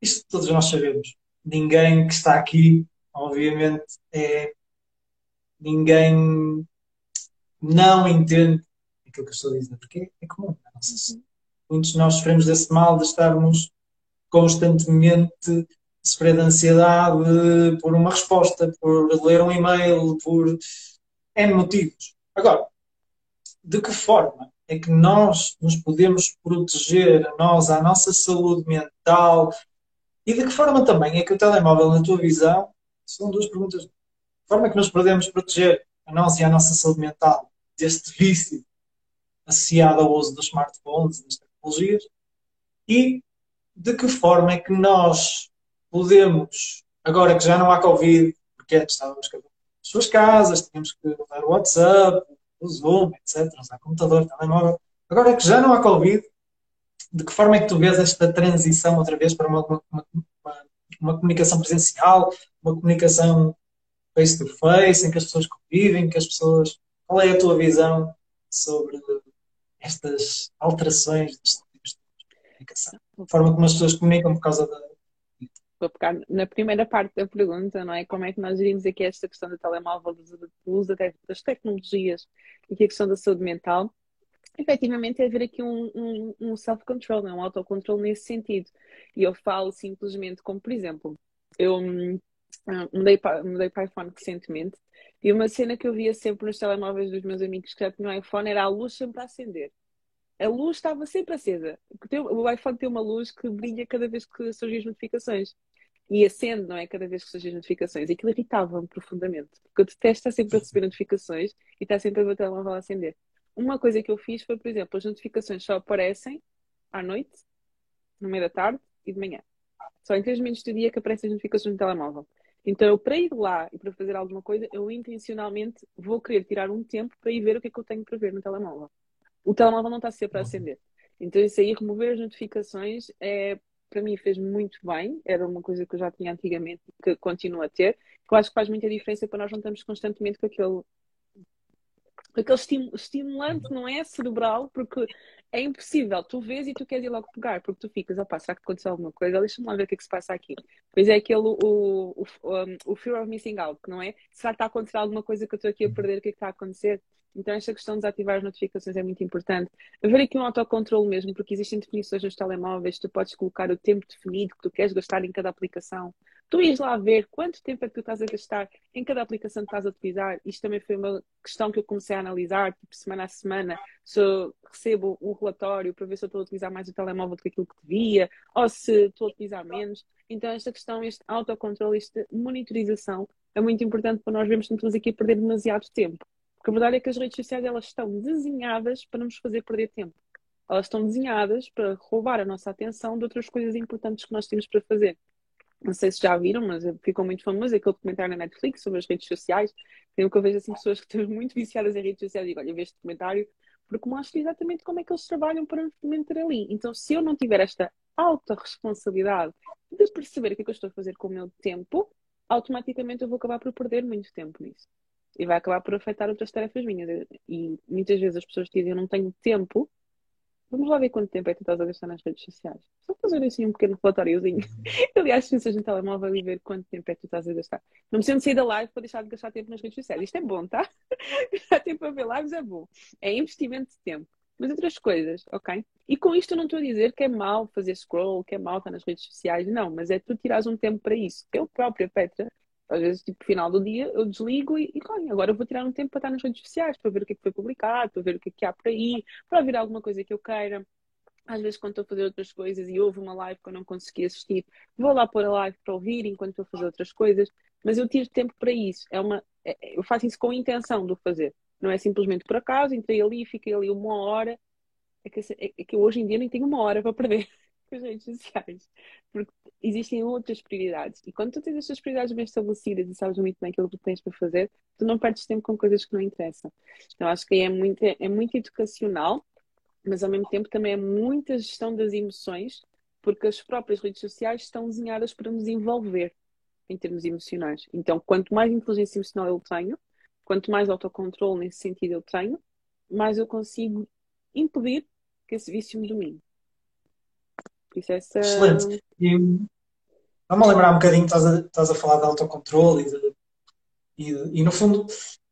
Isto todos nós sabemos. Ninguém que está aqui, obviamente, é. Ninguém não entende aquilo que eu estou a dizer, porque é comum. Uhum. Muitos de nós sofremos desse mal de estarmos constantemente sofrer de ansiedade por uma resposta, por ler um e-mail, por N motivos. Agora, de que forma é que nós nos podemos proteger a nós, a nossa saúde mental e de que forma também é que o telemóvel, na tua visão, são duas perguntas. De forma é que nos podemos proteger a nós e a nossa saúde mental deste vício associado ao uso dos smartphones das tecnologias e de que forma é que nós podemos, agora que já não há Covid, porque antes estávamos cada um nas suas casas, tínhamos que usar o WhatsApp, o Zoom, etc., usar computador, telemóvel, agora que já não há Covid, de que forma é que tu vês esta transição outra vez para uma, uma, uma, uma comunicação presencial, uma comunicação face-to-face, em que as pessoas convivem, que as pessoas. Qual é a tua visão sobre estas alterações tipos de comunicação? A forma como as pessoas comunicam por causa da, vou pegar na primeira parte da pergunta, não é? Como é que nós gerimos aqui esta questão do telemóvel, do uso das tecnologias e aqui a questão da saúde mental? Efetivamente, é haver aqui um, um, um self-control, um autocontrole nesse sentido. E eu falo simplesmente como, por exemplo, eu hum, mudei para, mudei para iPhone recentemente e uma cena que eu via sempre nos telemóveis dos meus amigos que já tinham iPhone era a luz sempre a acender a luz estava sempre acesa. O iPhone tem uma luz que brilha cada vez que surgem as notificações. E acende, não é? Cada vez que surgem as notificações. E aquilo irritava-me profundamente. Porque eu detesto estar sempre a receber notificações e estar sempre a ver o telemóvel a acender. Uma coisa que eu fiz foi, por exemplo, as notificações só aparecem à noite, no meio da tarde e de manhã. Só em 3 minutos do dia que aparecem as notificações no telemóvel. Então, eu, para ir lá e para fazer alguma coisa, eu intencionalmente vou querer tirar um tempo para ir ver o que é que eu tenho para ver no telemóvel o telemóvel não está sempre a acender. Então, isso aí, remover as notificações, é, para mim fez muito bem. Era uma coisa que eu já tinha antigamente e que continuo a ter. Que eu acho que faz muita diferença para nós não estarmos constantemente com aquele, aquele estimulante, não é? Cerebral, porque é impossível. Tu vês e tu queres ir logo pegar, porque tu ficas, opá, será que aconteceu alguma coisa? Deixa-me lá ver o que é que se passa aqui. Pois é aquele, o, o, o, o fear of missing out, não é? Será que está a acontecer alguma coisa que eu estou aqui a perder? O que é que está a acontecer? Então, esta questão de desativar as notificações é muito importante. Haver aqui um autocontrole mesmo, porque existem definições nos telemóveis, tu podes colocar o tempo definido que tu queres gastar em cada aplicação. Tu ires lá ver quanto tempo é que tu estás a gastar em cada aplicação que estás a utilizar. Isto também foi uma questão que eu comecei a analisar, tipo, semana a semana, se eu recebo um relatório para ver se eu estou a utilizar mais o telemóvel do que aquilo que devia, ou se estou a utilizar menos. Então, esta questão, este autocontrole, esta monitorização, é muito importante para nós vermos que não estamos aqui a perder demasiado tempo. Porque a verdade é que as redes sociais elas estão desenhadas para nos fazer perder tempo. Elas estão desenhadas para roubar a nossa atenção de outras coisas importantes que nós temos para fazer. Não sei se já viram, mas ficou muito famoso aquele documentário na Netflix sobre as redes sociais. Tenho que eu vejo assim pessoas que estão muito viciadas em redes sociais e digo, olha, vejo este documentário porque mostra exatamente como é que eles trabalham para manter ali. Então, se eu não tiver esta alta responsabilidade de perceber o que é que eu estou a fazer com o meu tempo, automaticamente eu vou acabar por perder muito tempo nisso e vai acabar por afetar outras tarefas minhas. E muitas vezes as pessoas dizem eu não tenho tempo. Vamos lá ver quanto tempo é que tu estás a gastar nas redes sociais. Só fazer assim um pequeno relatóriozinho. Aliás, se vocês no telemóvel e ver quanto tempo é que tu estás a gastar. Não precisam sair da live para deixar de gastar tempo nas redes sociais. Isto é bom, tá? Gastar tempo a ver lives é bom. É investimento de tempo. Mas outras coisas, ok? E com isto eu não estou a dizer que é mau fazer scroll, que é mau estar nas redes sociais. Não, mas é tu tirares um tempo para isso. Eu própria, Petra, às vezes, tipo, final do dia, eu desligo e, e agora eu vou tirar um tempo para estar nas redes sociais, para ver o que é que foi publicado, para ver o que é que há por aí, para ouvir alguma coisa que eu queira. Às vezes, quando estou a fazer outras coisas e houve uma live que eu não consegui assistir, vou lá pôr a live para ouvir enquanto estou a fazer outras coisas, mas eu tiro tempo para isso. É uma, é, eu faço isso com a intenção de o fazer. Não é simplesmente por acaso, entrei ali, fiquei ali uma hora. É que, é, é que hoje em dia nem tenho uma hora para perder com as redes sociais. Porque existem outras prioridades. E quando tu tens as tuas prioridades bem estabelecidas e sabes muito bem aquilo que tens para fazer, tu não perdes tempo com coisas que não interessam. Então acho que é muito, é muito educacional, mas ao mesmo tempo também é muita gestão das emoções, porque as próprias redes sociais estão desenhadas para nos envolver em termos emocionais. Então, quanto mais inteligência emocional eu tenho, quanto mais autocontrole nesse sentido eu tenho, mais eu consigo impedir que esse vício me domine. Isso é essa... Excelente. Vamos lembrar um bocadinho, estás a, estás a falar de autocontrole e, de, e, e, no fundo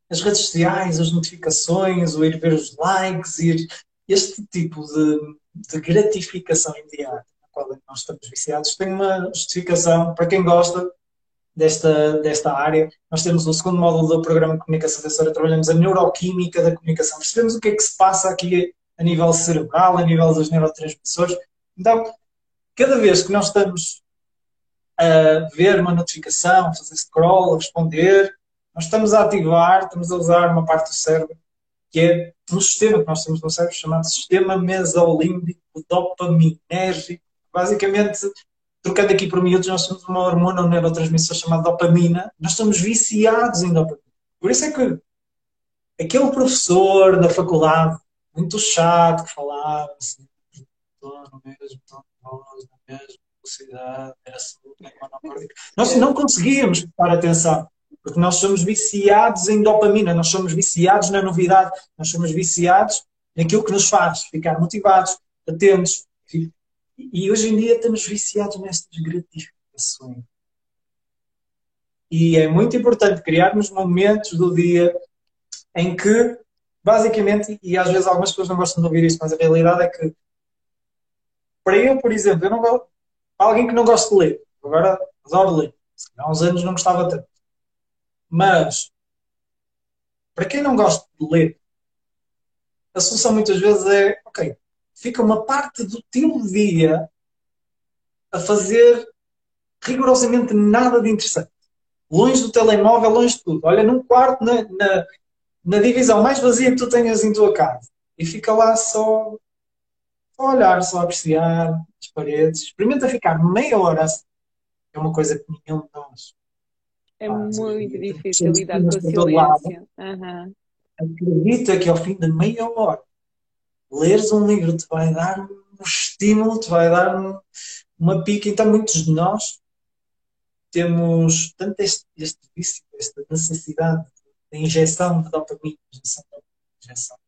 as redes sociais, as notificações, o ir ver os likes, ir, este tipo de, de gratificação imediata na qual nós estamos viciados tem uma justificação para quem gosta desta, desta área. Nós temos o segundo módulo do programa de comunicação sensora, trabalhamos a neuroquímica da comunicação, percebemos o que é que se passa aqui a nível cerebral, a nível dos neurotransmissores. Então, cada vez que nós estamos a ver uma notificação, fazer scroll, a responder, nós estamos a ativar, estamos a usar uma parte do cérebro que é um sistema que nós temos no cérebro chamado sistema mesolímbico dopaminérgico. Basicamente, trocando aqui por miúdos, nós temos uma hormona, um neurotransmissor chamado dopamina. Nós estamos viciados em dopamina. Por isso é que aquele professor da faculdade, muito chato, que falava assim, no na mesma velocidade, era Nós não conseguíamos prestar atenção, porque nós somos viciados em dopamina, nós somos viciados na novidade, nós somos viciados naquilo que nos faz ficar motivados, atentos. E hoje em dia estamos viciados nestas gratificações. E é muito importante criarmos momentos do dia em que, basicamente, e às vezes algumas pessoas não gostam de ouvir isso, mas a realidade é que para eu, por exemplo, eu não gosto, alguém que não gosta de ler, agora adoro ler, há uns anos não gostava tanto. Mas, para quem não gosta de ler, a solução muitas vezes é, ok, fica uma parte do teu dia a fazer rigorosamente nada de interessante. Longe do telemóvel, longe de tudo. Olha, num quarto, na, na, na divisão mais vazia que tu tenhas em tua casa. E fica lá só olhar, só apreciar as paredes. Experimenta ficar meia hora assim. É uma coisa que nenhum de nós. É faz. muito difícil lidar com a silêncio. Uhum. Acredita que ao fim de meia hora leres um livro te vai dar um estímulo, te vai dar um, uma pica. Então, muitos de nós temos tanto este, este vício, esta necessidade de injeção de dopamina, injeção de direção. Que,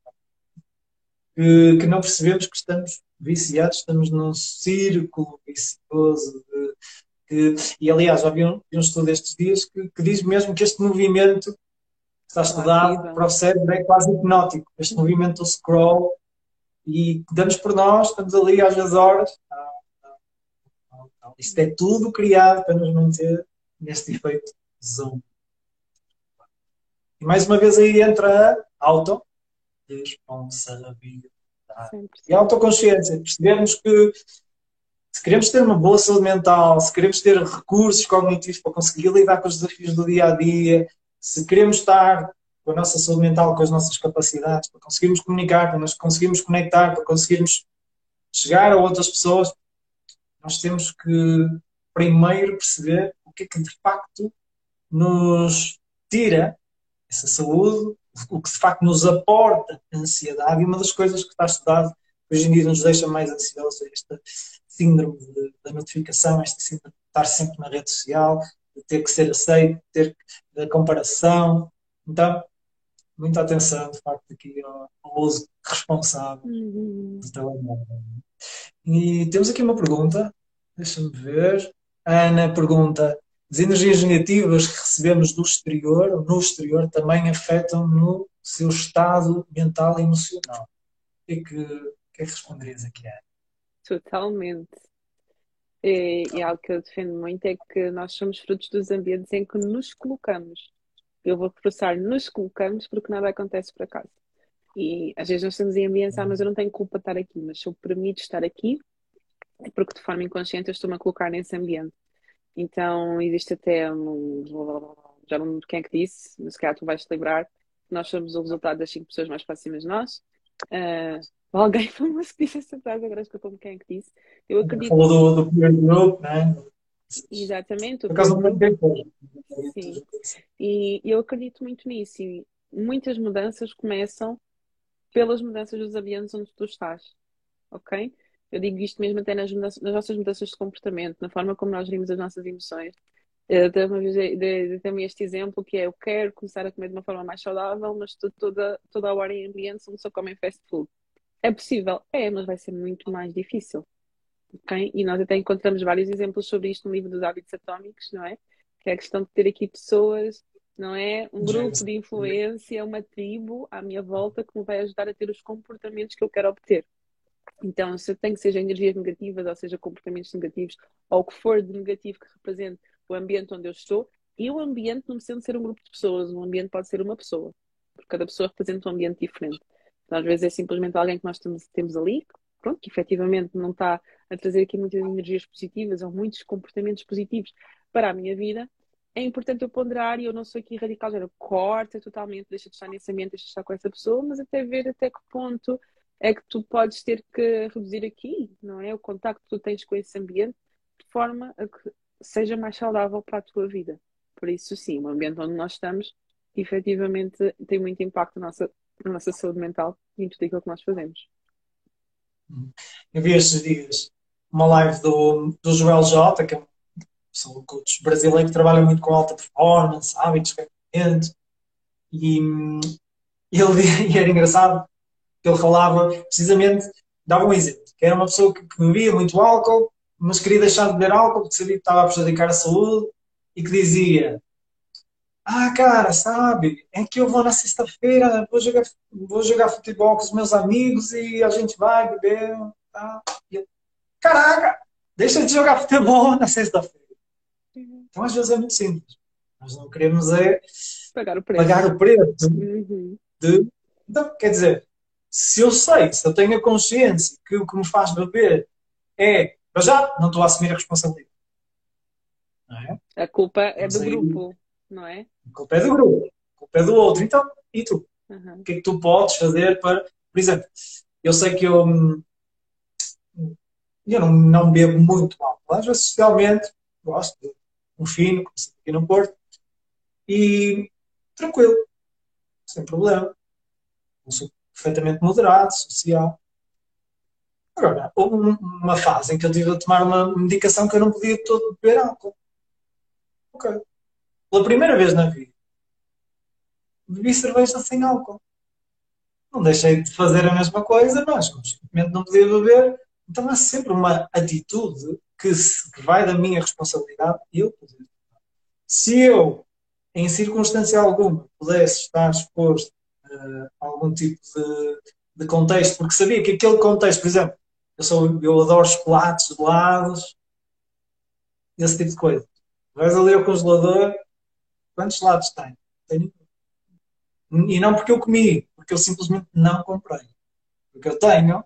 que não percebemos que estamos viciados, estamos num círculo vicioso de, que, e aliás, já vi um, um estudo estes dias que, que, diz mesmo que este movimento que está estudado para o cérebro é quase hipnótico. Este movimento do scroll e damos por nós, estamos ali às vezes horas. Isto é tudo criado para nos manter neste efeito zoom. E mais uma vez aí entra a autorresponsabilidade. E a autoconsciência. Percebemos que se queremos ter uma boa saúde mental, se queremos ter recursos cognitivos para conseguir lidar com os desafios do dia a dia, se queremos estar com a nossa saúde mental, com as nossas capacidades, para conseguirmos comunicar, para nos conseguirmos conectar, para conseguirmos chegar a outras pessoas, nós temos que primeiro perceber o que é que de facto nos tira essa saúde, o que de facto nos aporta ansiedade. E uma das coisas que está estudado hoje em dia nos deixa mais ansiosos é esta síndrome de, da notificação, esta síndrome de estar sempre na rede social, de ter que ser aceito, ter da comparação. Então, muita atenção, de facto, aqui ao, ao uso responsável uhum. do telemóvel. E temos aqui uma pergunta, deixa-me ver. A Ana pergunta: as energias negativas que recebemos do exterior, no exterior, também afetam no seu estado mental e emocional? O que é que, que, é responderias aqui, Ana? Totalmente. E, e algo que eu defendo muito é que nós somos frutos dos ambientes em que nos colocamos. Eu vou reforçar, nos colocamos porque nada acontece por acaso. E às vezes nós estamos em ambientes, ah, mas eu não tenho culpa de estar aqui, mas se eu permito estar aqui, é porque de forma inconsciente eu estou-me a colocar nesse ambiente. Então existe até um, já não lembro quem é que disse, mas se calhar tu vais te lembrar, que nós somos o resultado das cinco pessoas mais próximas de nós. Uh, alguém famoso que disse essa frase, agora escutou-me quem é que disse. Eu acredito. Falou do, do peer group, né? Exatamente. Por acaso não Sim. E eu acredito muito nisso. E muitas mudanças começam pelas mudanças dos ambientes onde tu estás. Ok? Eu digo isto mesmo até nas, nas nossas mudanças de comportamento, na forma como nós gerimos as nossas emoções. Eu também este exemplo que é eu quero começar a comer de uma forma mais saudável, mas toda, toda a hora em ambientes onde só comem fast food. É possível? É, mas vai ser muito mais difícil. Okay? E nós até encontramos vários exemplos sobre isto no livro dos hábitos atómicos, não é? Que é a questão de ter aqui pessoas, não é? Um grupo de influência, uma tribo à minha volta que me vai ajudar a ter os comportamentos que eu quero obter. Então, se eu tenho que seja energias negativas, ou seja, comportamentos negativos, ou o que for de negativo que represente o ambiente onde eu estou, e o ambiente não precisa ser um grupo de pessoas, um ambiente pode ser uma pessoa, porque cada pessoa representa um ambiente diferente. Então, às vezes é simplesmente alguém que nós temos, temos ali, pronto, que efetivamente não está a trazer aqui muitas energias positivas ou muitos comportamentos positivos para a minha vida. É importante eu ponderar e eu não sou aqui radical, já corta totalmente, deixa de estar nesse ambiente, deixa de estar com essa pessoa, mas até ver até que ponto é que tu podes ter que reduzir aqui, não é? O contacto que tu tens com esse ambiente de forma a que seja mais saudável para a tua vida. Por isso, sim, o ambiente onde nós estamos efetivamente tem muito impacto na nossa na nossa saúde mental e em tudo aquilo que nós fazemos. Eu vi estes dias uma live do, do Joel J, que é um coach brasileiro que trabalha muito com alta performance, hábitos, e, e, ele, e era engraçado ele falava precisamente, dava um exemplo, que era uma pessoa que, que bebia muito álcool, mas queria deixar de beber álcool porque sabia que estava a prejudicar a saúde e que dizia ah, cara, sabe, é que eu vou na sexta-feira, vou jogar, vou jogar futebol com os meus amigos e a gente vai beber. Tá? Eu, Caraca, deixa de jogar futebol na sexta-feira. Então, às vezes é muito simples. Nós não queremos é pagar o preço. Pagar o preço uhum. de... Então, quer dizer, se eu sei, se eu tenho a consciência que o que me faz beber é, mas já não estou a assumir a responsabilidade. É? A culpa é Mas do aí, grupo não é? A culpa é do grupo, a culpa é do outro. Então, e tu? Uhum. O que é que tu podes fazer para. Por exemplo, eu sei que eu. Hum, eu não, não bebo muito álcool. Às vezes, socialmente, gosto de um fino, como aqui no Porto, e tranquilo, sem problema. Eu sou perfeitamente moderado, social. Agora, houve uma fase em que eu tive a tomar uma medicação que eu não podia todo beber álcool. Ok pela primeira vez na vida, bebi cerveja sem álcool. não deixei de fazer a mesma coisa, mas consequentemente não podia beber. Então há sempre uma atitude que, se, que vai da minha responsabilidade eu poder. Se eu, em circunstância alguma, pudesse estar exposto algum tipo de, de contexto, porque sabia que aquele contexto, por exemplo, eu, sou, eu adoro chocolates, gelados, esse tipo de coisa. Vais ali ao congelador, quantos gelados tem? Tenho. E não porque eu comi, porque eu simplesmente não comprei. Porque eu tenho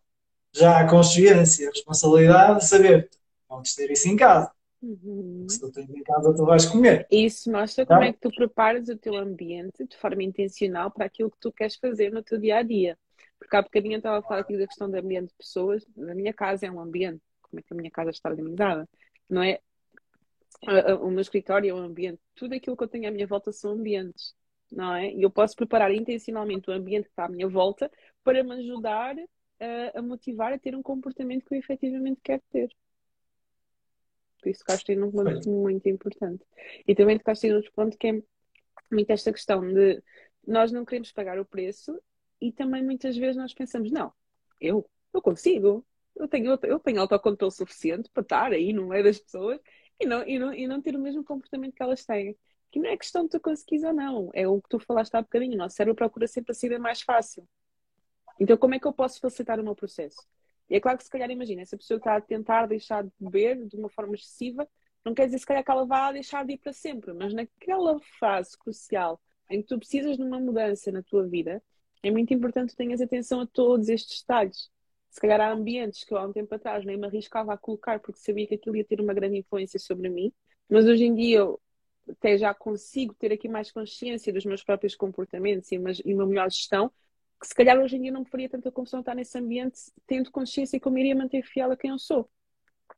já a consciência, a responsabilidade de saber podes ter isso em casa. Uhum. Se tu tens em casa, tu vais comer. Isso mostra tá? como é que tu preparas o teu ambiente de forma intencional para aquilo que tu queres fazer no teu dia a dia. Porque há bocadinho eu estava a falar aqui da questão do ambiente de pessoas. Na minha casa é um ambiente. Como é que a minha casa está organizada? Não é? O meu escritório é um ambiente. Tudo aquilo que eu tenho à minha volta são ambientes. Não é? E eu posso preparar intencionalmente o ambiente que está à minha volta para me ajudar a, a motivar a ter um comportamento que eu efetivamente quero ter. Por isso tocaste num ponto muito importante. E também tocaste em outro ponto que é muito esta questão de nós não queremos pagar o preço e também muitas vezes nós pensamos, não, eu, eu consigo, eu tenho, eu tenho autocontrole suficiente para estar aí no meio das pessoas e não, e, não, e não ter o mesmo comportamento que elas têm. Que não é questão de tu conseguires ou não, é o que tu falaste há bocadinho. O nosso cérebro procura sempre a saída mais fácil. Então, como é que eu posso facilitar o meu processo? E é claro que, se calhar, imagina, essa pessoa está a tentar deixar de beber de uma forma excessiva, não quer dizer, se calhar, que ela vá deixar de ir para sempre, mas naquela fase crucial em que tu precisas de uma mudança na tua vida, é muito importante que tenhas atenção a todos estes detalhes. Se calhar há ambientes que eu há um tempo atrás nem me arriscava a colocar porque sabia que aquilo ia ter uma grande influência sobre mim, mas hoje em dia eu até já consigo ter aqui mais consciência dos meus próprios comportamentos e uma, melhor gestão, que se calhar hoje em dia não me faria tanta confusão estar nesse ambiente tendo consciência que eu me iria manter fiel a quem eu sou.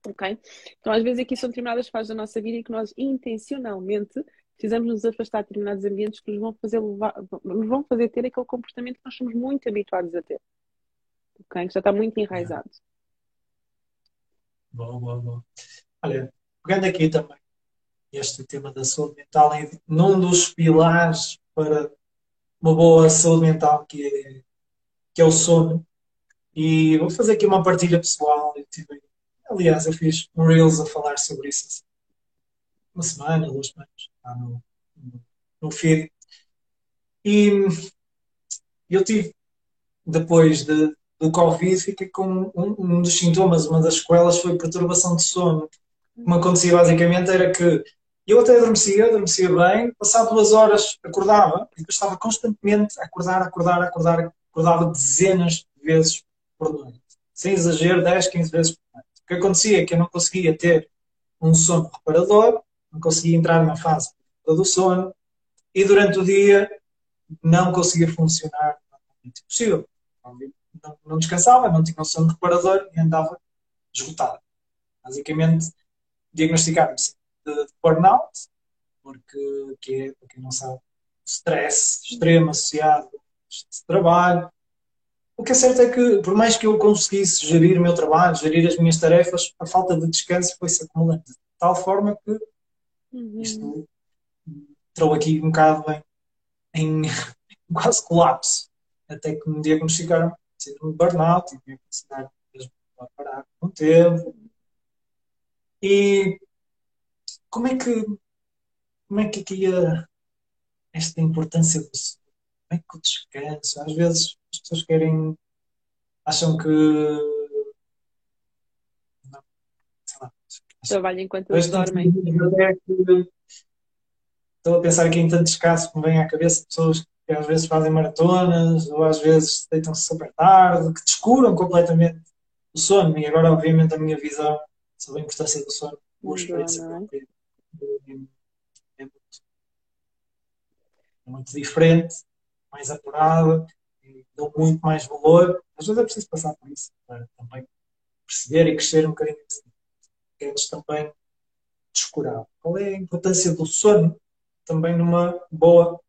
Ok? Então, às vezes, aqui são determinadas fases da nossa vida em que nós intencionalmente precisamos nos afastar de determinados ambientes que nos vão fazer levar, nos vão fazer ter aquele comportamento que nós somos muito habituados a ter. Okay? Que já está muito enraizado. Bom, bom, bom. Olha, pegando aqui também este tema da saúde mental, num dos pilares para uma boa saúde mental que é, que é o sono. E vou fazer aqui uma partilha pessoal. Tive, aliás, eu fiz um Reels a falar sobre isso assim, uma semana, duas semanas, lá no, no feed. E eu tive, depois de, do Covid, fiquei com um, um dos sintomas, uma das sequelas foi perturbação de sono. O que me acontecia basicamente era que eu até adormecia, adormecia bem, passado duas horas acordava, e depois estava constantemente a acordar, acordar, acordar, acordava dezenas de vezes por noite. Sem exagero, 10, 15 vezes por noite. O que acontecia é que eu não conseguia ter um sono reparador, não conseguia entrar na fase do sono e durante o dia não conseguia funcionar normalmente possível. Não, não descansava, não tinha um sono reparador e andava esgotado. Basicamente, diagnosticaram-me de, de burnout, porque, que é, para quem não sabe, stress extremo associado a trabalho. O que é certo é que, por mais que eu conseguisse gerir o meu trabalho, gerir as minhas tarefas, a falta de descanso foi-se acumulando de tal forma que Uhum. Isto entrou aqui um bocado em, em quase colapso, até que um dia diagnosticaram um burnout e tinha que ensinar mesmo a parar com o tempo. E como é que como é que aqui a, esta importância do como é que o descanso, às vezes as pessoas querem acham que Trabalho enquanto eles dormem. Estou a pensar aqui em tantos casos que me vêm à cabeça pessoas que às vezes fazem maratonas ou às vezes deitam-se super tarde, que descuram completamente o sono. E agora, obviamente, a minha visão sobre a importância do sono, boa experiência é? é, muito, é muito diferente, mais apurada, dou muito mais valor. Às vezes é preciso passar por isso para também perceber e crescer um bocadinho assim também descurar. Qual é a importância do sono também numa boa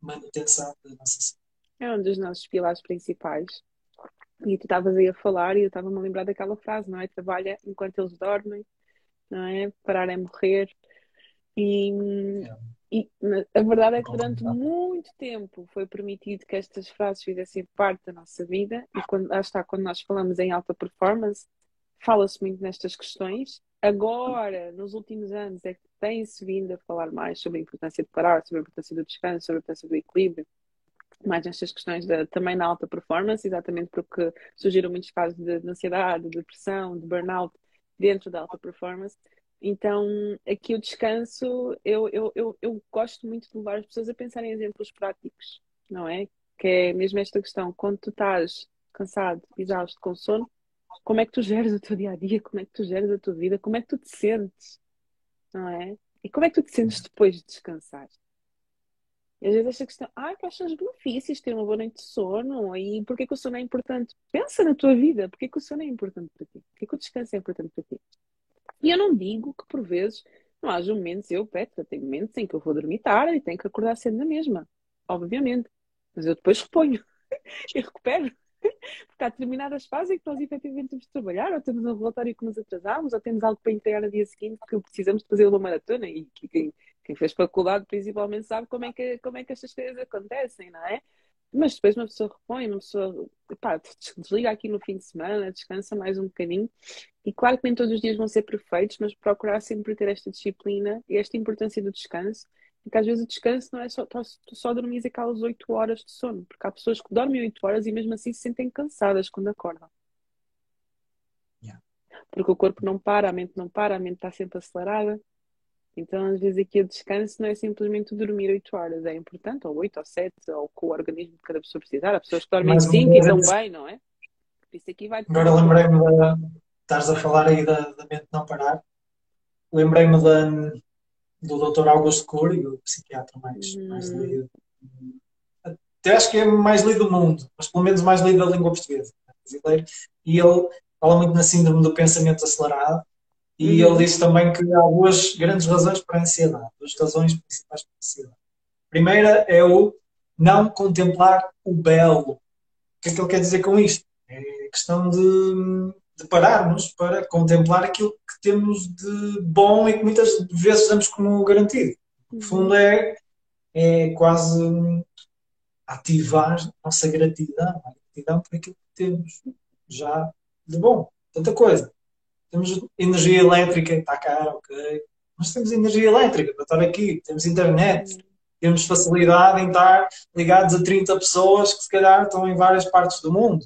manutenção da nossa saúde? É um dos nossos pilares principais. E tu estavas aí a falar e eu estava-me a lembrar daquela frase, não é? Trabalha enquanto eles dormem, não é? Parar é morrer. E, é. E a verdade é que durante muito tempo foi permitido que estas frases fizessem parte da nossa vida, e quando, lá está, quando nós falamos em alta performance, fala-se muito nestas questões. Agora, nos últimos anos, é que tem-se vindo a falar mais sobre a importância de parar, sobre a importância do descanso, sobre a importância do equilíbrio, mais nestas questões também na alta performance, exatamente porque surgiram muitos casos de, de ansiedade, de depressão, de burnout dentro da alta performance. Então, aqui o descanso, eu, eu, eu, eu gosto muito de levar as pessoas a pensar em exemplos práticos, não é? Que é mesmo esta questão, quando tu estás cansado, exausto, com sono, como é que tu geres o teu dia a dia, como é que tu geres a tua vida, como é que tu te sentes, não é? E como é que tu te sentes depois de descansar? E às vezes esta questão, ah, quais são os benefícios de ter uma boa noite de sono e porquê que o sono é importante? Pensa na tua vida, porquê que o sono é importante para ti? Porquê que o descanso é importante para ti? E eu não digo que por vezes não haja momentos, eu, Petra, tenho momentos em que eu vou dormir tarde e tenho que acordar cedo na mesma, obviamente. Mas eu depois reponho e recupero. Porque há determinadas fases em que nós efetivamente temos de trabalhar, ou temos um relatório que nos atrasamos, ou temos algo para entregar no dia seguinte que precisamos de fazer uma maratona. E quem, quem fez faculdade principalmente sabe como é, que, como é que estas coisas acontecem, não é? Mas depois uma pessoa repõe, uma pessoa pá, desliga aqui no fim de semana, descansa mais um bocadinho. E claro que nem todos os dias vão ser perfeitos, mas procurar sempre ter esta disciplina e esta importância do descanso. Porque às vezes o descanso não é só, só dormir aquelas 8 horas de sono, porque há pessoas que dormem 8 horas e mesmo assim se sentem cansadas quando acordam. Yeah. Porque o corpo não para, a mente não para, a mente está sempre acelerada. Então, às vezes, aqui o descanso não é simplesmente dormir 8 horas, é importante, ou 8 ou 7, ou com o organismo de cada pessoa precisar. Há pessoas que dormem 5 e estão bem, não é? Isso aqui vai. Agora lembrei-me de estás a falar aí da, da mente não parar. Lembrei-me do Dr. Augusto Cury, o psiquiatra mais, uhum. mais lido. Até acho que é mais lido do mundo, mas pelo menos mais lido da língua portuguesa, brasileiro. E ele fala muito na síndrome do pensamento acelerado e uhum. ele diz também que há duas grandes razões para a ansiedade, duas razões principais para a ansiedade. A primeira é o não contemplar o belo. O que é que ele quer dizer com isto? É a questão de, de pararmos para contemplar aquilo que temos de bom e que muitas vezes damos como garantido. No fundo, é, é quase ativar a nossa gratidão, a gratidão por aquilo que temos já de bom. Tanta coisa. Temos energia elétrica, está cá, ok. Mas temos energia elétrica para estar aqui, temos internet, temos facilidade em estar ligados a 30 pessoas que se calhar estão em várias partes do mundo.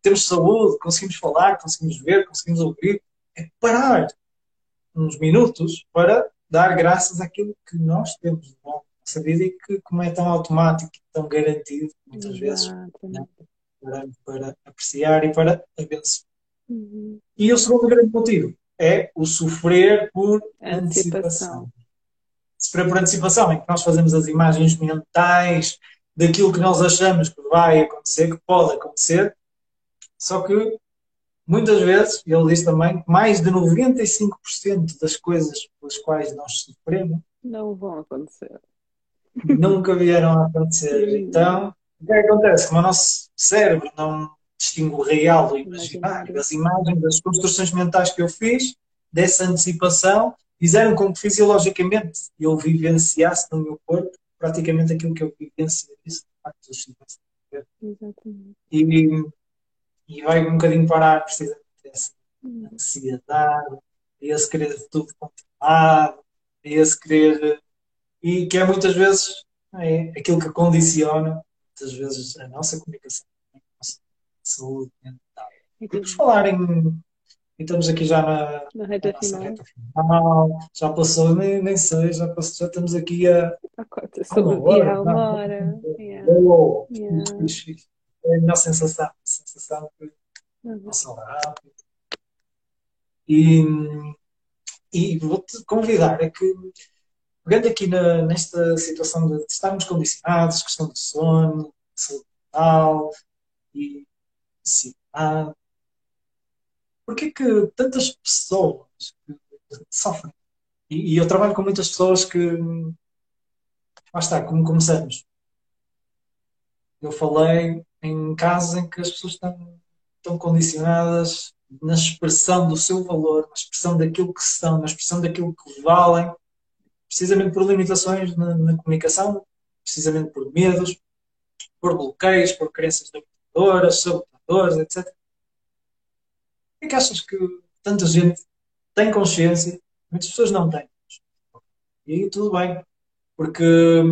Temos saúde, conseguimos falar, conseguimos ver, conseguimos ouvir. É parar uns minutos para dar graças àquilo que nós temos de bom nossa vida e que, como é tão automático e tão garantido, muitas vezes, né, para apreciar e para abençoar. Uhum. E o segundo grande motivo é o sofrer por antecipação. antecipação. Sofrer por antecipação, em que nós fazemos as imagens mentais daquilo que nós achamos que vai acontecer, que pode acontecer, só que muitas vezes, ele diz também, mais de 95% das coisas pelas quais nós sofremos não vão acontecer. Nunca vieram a acontecer. Então, o que, é que acontece? Como o nosso cérebro não distingo o real do imaginário. As imagens, as construções mentais que eu fiz, dessa antecipação, fizeram com que fisiologicamente eu vivenciasse no meu corpo praticamente aquilo que eu vivenciei. E, e vai um bocadinho parar precisamente essa hum. ansiedade, esse querer de tudo controlado, esse querer. E que é muitas vezes é, aquilo que condiciona, muitas vezes, a nossa comunicação saúde mental. E por falar em. Estamos aqui já na, na reta, final. reta final. Já passou, nem, nem sei, já, passou, já estamos aqui a. A cota sobre o dia, uma hora. É a melhor sensação. A sensação que uhum. passa rápido. E, e vou-te convidar a que, pegando aqui na, nesta situação de estarmos condicionados, questão do sono, saúde mental e ansiedade. Porquê que tantas pessoas sofrem? E, e, eu trabalho com muitas pessoas que. Lá está, como começamos. Eu falei em casos em que as pessoas estão, estão condicionadas na expressão do seu valor, na expressão daquilo que são, na expressão daquilo que valem, precisamente por limitações na, na comunicação, precisamente por medos, por bloqueios, por crenças limitadoras, etc. Por que achas que tanta gente tem consciência, muitas pessoas não têm? E aí tudo bem, porque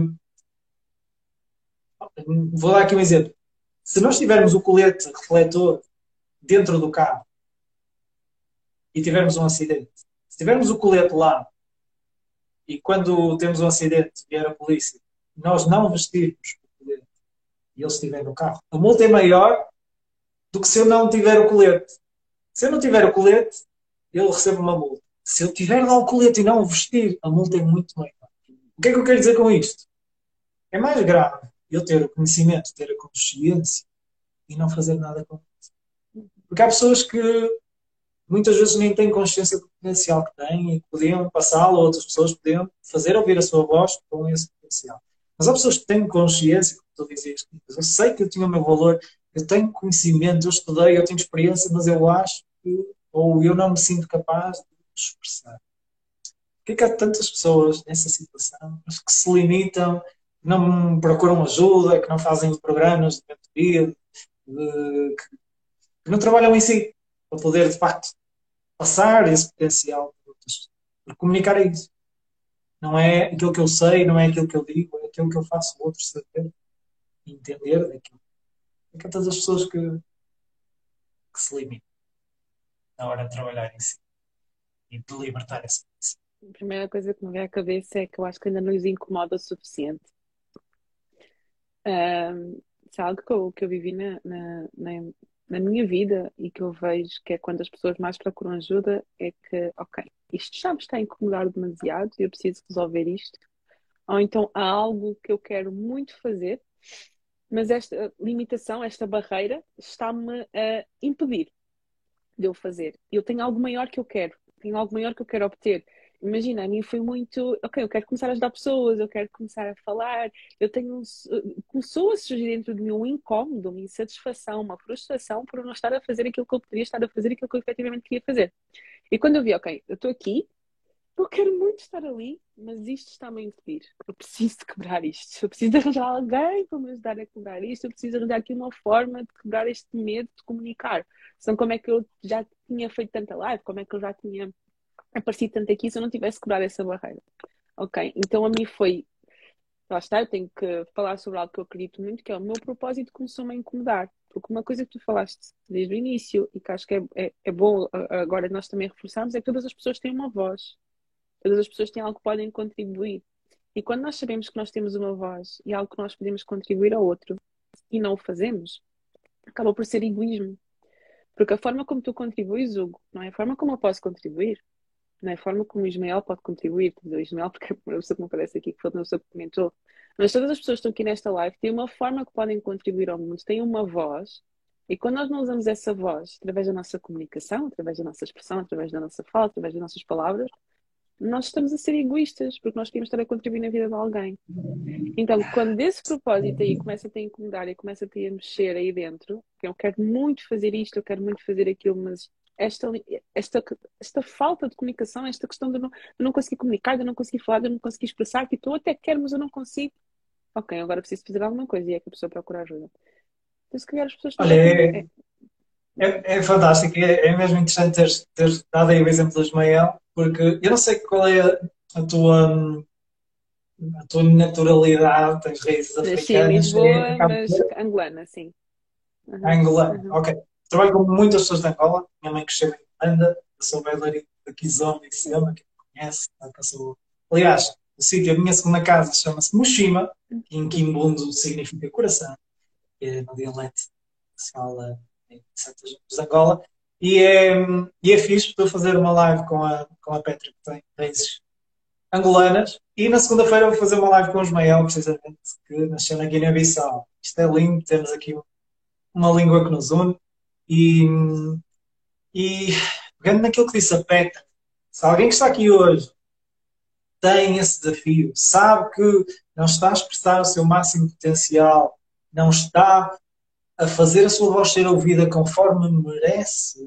vou dar aqui um exemplo. Se nós tivermos o colete refletor dentro do carro e tivermos um acidente, se tivermos o colete lá e quando temos um acidente vier a polícia, nós não vestirmos o colete e ele estiver no carro, a multa é maior do que se eu não tiver o colete. Se eu não tiver o colete, ele recebe uma multa. Se eu tiver lá o colete e não o vestir, a multa é muito maior. O que é que eu quero dizer com isto? É mais grave eu ter o conhecimento, ter a consciência e não fazer nada com isso. Porque há pessoas que muitas vezes nem têm consciência do potencial que têm e podiam passá-lo a outras pessoas, podiam fazer ouvir a sua voz com esse potencial. Mas há pessoas que têm consciência, como tu dizias, eu sei que eu tinha o meu valor, eu tenho conhecimento, eu estudei, eu tenho experiência, mas eu acho que, ou eu não me sinto capaz de expressar. Por que há tantas pessoas nessa situação que se limitam, não procuram ajuda, que não fazem programas de mentoria, que, que não trabalham em si para poder, de facto, passar esse potencial para outras pessoas? Porque comunicar é isso. Não é aquilo que eu sei, não é aquilo que eu digo, é aquilo que eu faço outros saber e entender daquilo. Há todas as pessoas que, que se limitam na hora de trabalhar em si e de libertar essa a primeira coisa que me vem à cabeça é que eu acho que ainda não os incomoda o suficiente. Um, é algo que eu, que eu vivi na, na, na, na, minha vida e que eu vejo que é quando as pessoas mais procuram ajuda é que, ok, isto já me está a incomodar demasiado e eu preciso resolver isto. Ou então há algo que eu quero muito fazer, mas esta limitação, esta barreira, está-me a impedir de eu fazer. Eu tenho algo maior que eu quero, tenho algo maior que eu quero obter Imagina, a mim foi muito, ok, eu quero começar a ajudar pessoas, eu quero começar a falar, eu tenho, começou a surgir dentro de mim um incómodo, uma insatisfação, uma frustração por não estar a fazer aquilo que eu poderia estar a fazer, aquilo que eu efetivamente queria fazer. E quando eu vi, ok, eu estou aqui, eu quero muito estar ali, mas isto está-me a impedir. Eu preciso de quebrar isto. Eu preciso de arranjar alguém para me ajudar a quebrar isto. Eu preciso arranjar aqui uma forma de quebrar este medo de comunicar. Então, como é que eu já tinha feito tanta live? Como é que eu já tinha apareci tanto aqui se eu não tivesse quebrado essa barreira. Ok? Então a mim foi. Lá está, eu tenho que falar sobre algo que eu acredito muito, que é o meu propósito começou-me a incomodar. Porque uma coisa que tu falaste desde o início e que acho que é, é, é bom agora nós também reforçarmos é que todas as pessoas têm uma voz. Todas as pessoas têm algo que podem contribuir. E quando nós sabemos que nós temos uma voz e algo que nós podemos contribuir ao outro e não o fazemos, acaba por ser egoísmo. Porque a forma como tu contribuis, Hugo, não é a forma como eu posso contribuir não é? A forma como o Ismael pode contribuir, o Ismael, porque é a pessoa que me aparece aqui, que foi a pessoa que comentou, mas todas as pessoas que estão aqui nesta live têm uma forma que podem contribuir ao mundo, têm uma voz, e quando nós não usamos essa voz através da nossa comunicação, através da nossa expressão, através da nossa fala, através das nossas palavras, nós estamos a ser egoístas, porque nós queremos estar a contribuir na vida de alguém. Então, quando esse propósito aí começa a te incomodar e começa a te mexer aí dentro, que eu quero muito fazer isto, eu quero muito fazer aquilo, mas esta, esta, esta falta de comunicação, esta questão de não, de não conseguir comunicar, de não conseguir falar, de não conseguir expressar, tipo, eu até quero, mas eu não consigo. Ok, agora preciso fazer alguma coisa e é que a pessoa procura ajuda. Então, se calhar as pessoas. Olha, é, é, é, fantástico, é, é mesmo interessante teres, teres dado aí o exemplo do Ismael, porque eu não sei qual é a, a tua a tua naturalidade, tens raízes africanas. Sim, Lisboa, é, mas angolana, sim. Uhum. Angolana, uhum. ok. Trabalho com muitas pessoas de Angola. Minha mãe cresceu em Anda. Eu sou bailarino da Kizomba e Sema, quem conhece. Sou... Aliás, o sítio, a minha segunda casa, chama-se Mushima, que em Kimbundo significa coração. É no dialeto que se fala em certas de Angola. E é, e é fixe para fazer uma live com a, com a Petra, que tem raízes angolanas. E na segunda-feira vou fazer uma live com o Ismael, precisamente, que nasceu na Guiné-Bissau. Isto é lindo, temos aqui uma língua que nos une. E, e pegando naquilo que disse a Petra, se alguém que está aqui hoje tem esse desafio, sabe que não está a expressar o seu máximo potencial, não está a fazer a sua voz ser ouvida conforme merece,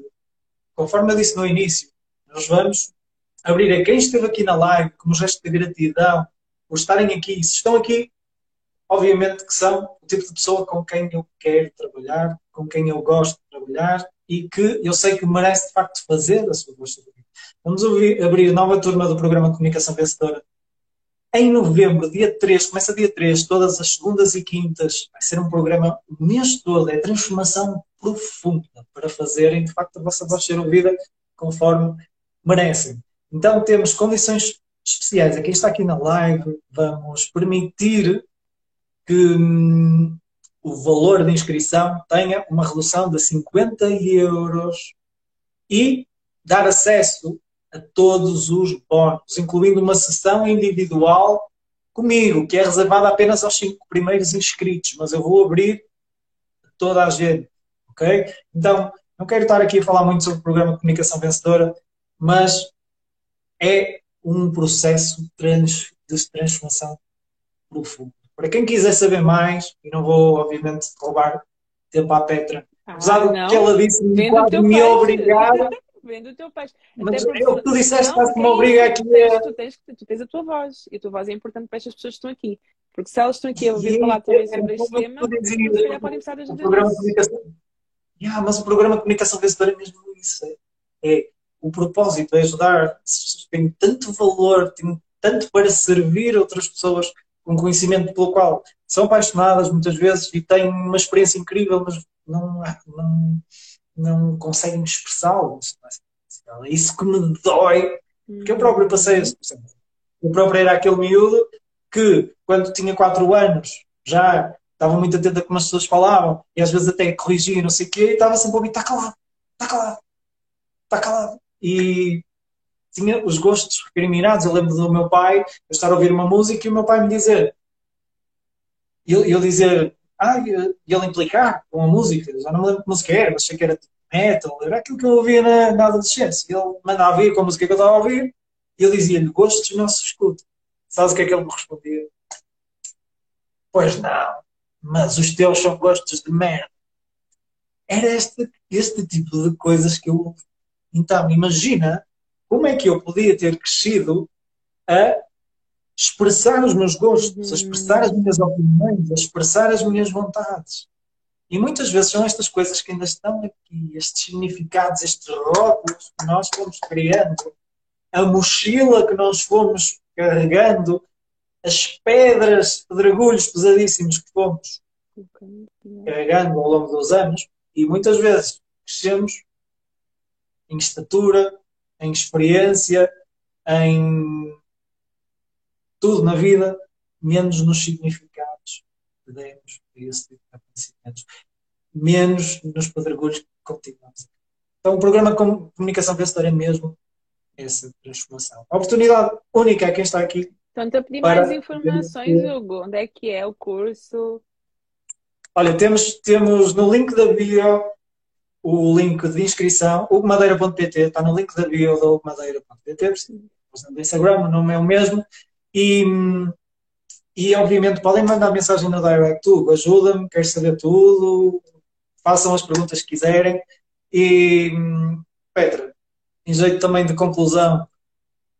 conforme eu disse no início, nós vamos abrir a quem esteve aqui na live, como gesto de gratidão, por estarem aqui. Se estão aqui, obviamente que são o tipo de pessoa com quem eu quero trabalhar, com quem eu gosto de trabalhar e que eu sei que merece de facto fazer a sua voz. Vamos ouvir, abrir a nova turma do programa Comunicação Vencedora em novembro, dia 3, começa dia 3, todas as segundas e quintas. Vai ser um programa o mês todo, é transformação profunda para fazerem de facto a vossa voz ser ouvida conforme merecem. Então temos condições especiais. Quem está aqui na live, vamos permitir que hum, o valor de inscrição tenha uma redução de 50 euros e dar acesso a todos os bónus, incluindo uma sessão individual comigo, que é reservada apenas aos cinco primeiros inscritos, mas eu vou abrir toda a gente, ok? Então, não quero estar aqui a falar muito sobre o programa de comunicação vencedora, mas é um processo de transformação profundo. Para quem quiser saber mais, e não vou, obviamente, roubar tempo à Petra, ah, apesar do que ela disse, me obrigar vendo o teu peixe. Mas Até eu, tu disseste estás me obriga aqui a... Tu tens, tu tens a tua voz e a tua voz é importante para estas pessoas que estão aqui. Porque se elas estão aqui a ouvir falar também sobre este tema, se calhar podem precisar de ajuda. Yeah, mas o programa de comunicação vencedora é mesmo isso. É, é, o propósito é ajudar. Tem tanto valor, tem tanto para servir outras pessoas com conhecimento pelo qual são apaixonadas muitas vezes e têm uma experiência incrível, mas não, não, não conseguem expressá-lo. É isso que me dói, porque eu próprio passei processo. Eu próprio era aquele miúdo que, quando tinha 4 anos, já estava muito atento a como as pessoas falavam e às vezes até corrigia não sei o quê, e estava sempre a ouvir: está calado, está calado, está calado. E tinha os gostos recriminados. Eu lembro do meu pai, eu estar a ouvir uma música e o meu pai me dizer, eu, eu dizer, ah, e ele implicar com a música, já não me lembro que música era, mas sei que era tipo metal, era aquilo que eu ouvia na, na adolescência. Ele mandava vir com a música que eu estava a ouvir e eu dizia-lhe, gostos não se escuta. Sabes o que é que ele me respondia? Pois não, mas os teus são gostos de merda. Era este, este tipo de coisas que eu. Então, imagina como é que eu podia ter crescido a expressar os meus gostos, a expressar as minhas opiniões, a expressar as minhas vontades. E muitas vezes são estas coisas que ainda estão aqui, estes significados, estes rótulos que nós fomos criando, a mochila que nós fomos carregando, as pedras, pedregulhos pesadíssimos que fomos carregando ao longo dos anos, e muitas vezes crescemos em estatura, em experiência, em tudo na vida, menos nos significados que demos a esse tipo de acontecimentos, menos nos pedregulhos que continuamos. Então, o programa de comunicação vencedora é mesmo essa transformação. A oportunidade única a quem está aqui. Então, estou a pedir mais informações, Hugo. Onde é que é o curso? Olha, temos, temos no link da bio o link de inscrição, hugomadeira.pt, está no link da bio da hugomadeira.pt, no Instagram, o nome é o mesmo, e, e obviamente podem mandar mensagem no direct, Hugo, ajuda-me, quero saber tudo, façam as perguntas que quiserem. E Petra, em jeito também de conclusão,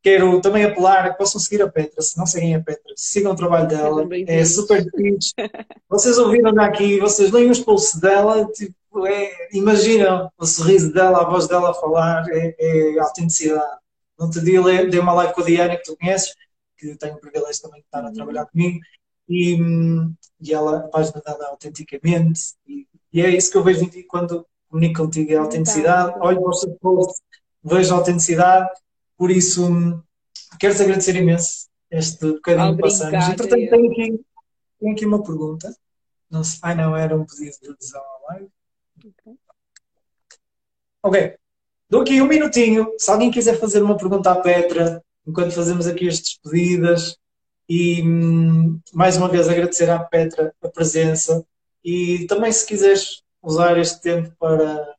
quero também apelar a que possam seguir a Petra, se não seguem a Petra, sigam o trabalho dela, é super fixe. Vocês ouviram aqui, vocês leem os pulsos dela, tipo, é, imaginam o sorriso dela, a voz dela a falar, é, é autenticidade. Não te dia dei uma live com a Diana que tu conheces, que tem o privilégio também de estar a uhum. trabalhar comigo, e, e ela, a página dela autenticamente, e, e, é isso que eu vejo em ti quando comunico contigo, é a autenticidade, olho para os seus posts, vejo a autenticidade, por isso quero-te agradecer imenso este bocadinho que passamos. Entretanto, tenho aqui, tenho aqui uma pergunta. Não sei, ai não, era um pedido de adesão à live. Ok. Ok. Dou aqui um minutinho. Se alguém quiser fazer uma pergunta à Petra, enquanto fazemos aqui as despedidas. E hum, mais uma vez agradecer à Petra a presença e também se quiseres usar este tempo para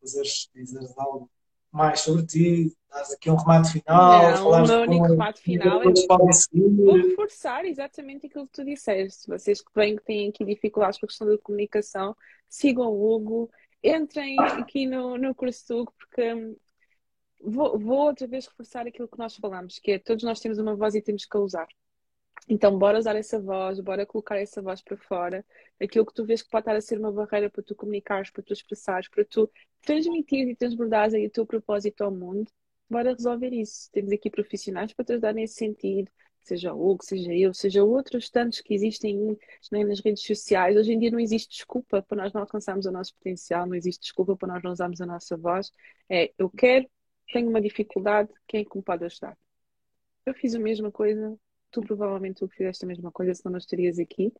fazeres dizer algo mais sobre ti, dares aqui um remate final. Não, o meu único remate final é vou reforçar exatamente aquilo que tu disseste. Vocês que vêm que têm aqui dificuldades com a questão da comunicação, sigam o Hugo, entrem aqui no, no curso do Hugo, porque hum, vou, vou outra vez reforçar aquilo que nós falamos, que é todos nós temos uma voz e temos que a usar. Então, bora usar essa voz, bora colocar essa voz para fora. Aquilo que tu vês que pode estar a ser uma barreira para tu comunicares, para tu expressares, para tu transmitir e transbordares aí o teu propósito ao mundo, bora resolver isso. Temos aqui profissionais para te ajudar nesse sentido, seja o Hugo, seja eu, seja outros tantos que existem né, nas redes sociais. Hoje em dia não existe desculpa para nós não alcançarmos o nosso potencial, não existe desculpa para nós não usarmos a nossa voz. É, eu quero, tenho uma dificuldade, quem é que me pode ajudar? Eu fiz a mesma coisa, tu provavelmente tu fizeste a mesma coisa, senão não estarias aqui.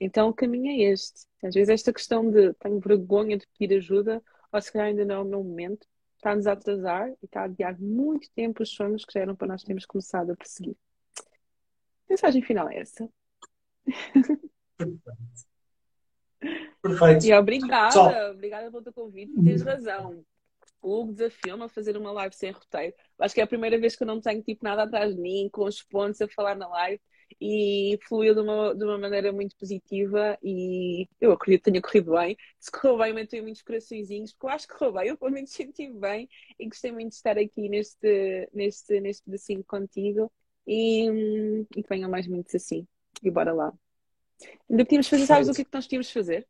Então o caminho é este. Às vezes esta questão de tenho vergonha de pedir ajuda, ou se calhar ainda não é o meu momento, está-nos a atrasar e está a adiar muito tempo os sonhos que já eram para nós termos começado a perseguir. A mensagem final é essa. Perfeito. Perfeito. E obrigada, obrigada pelo teu convite. Tens razão. Hugo desafio-me a fazer uma live sem roteiro. Acho que é a primeira vez que eu não tenho tipo nada atrás de mim, com os pontos a falar na live e fluiu de uma, de uma maneira muito positiva e eu acredito que tenha corrido bem. Se correu bem, eu tenho muitos coraçõezinhos, porque eu acho que correu bem, eu pelo menos senti bem e gostei muito de estar aqui neste, neste, neste pedacinho contigo e, e que venham mais muitos assim. E bora lá. Ainda podíamos fazer, sabes o que é que nós tínhamos de fazer?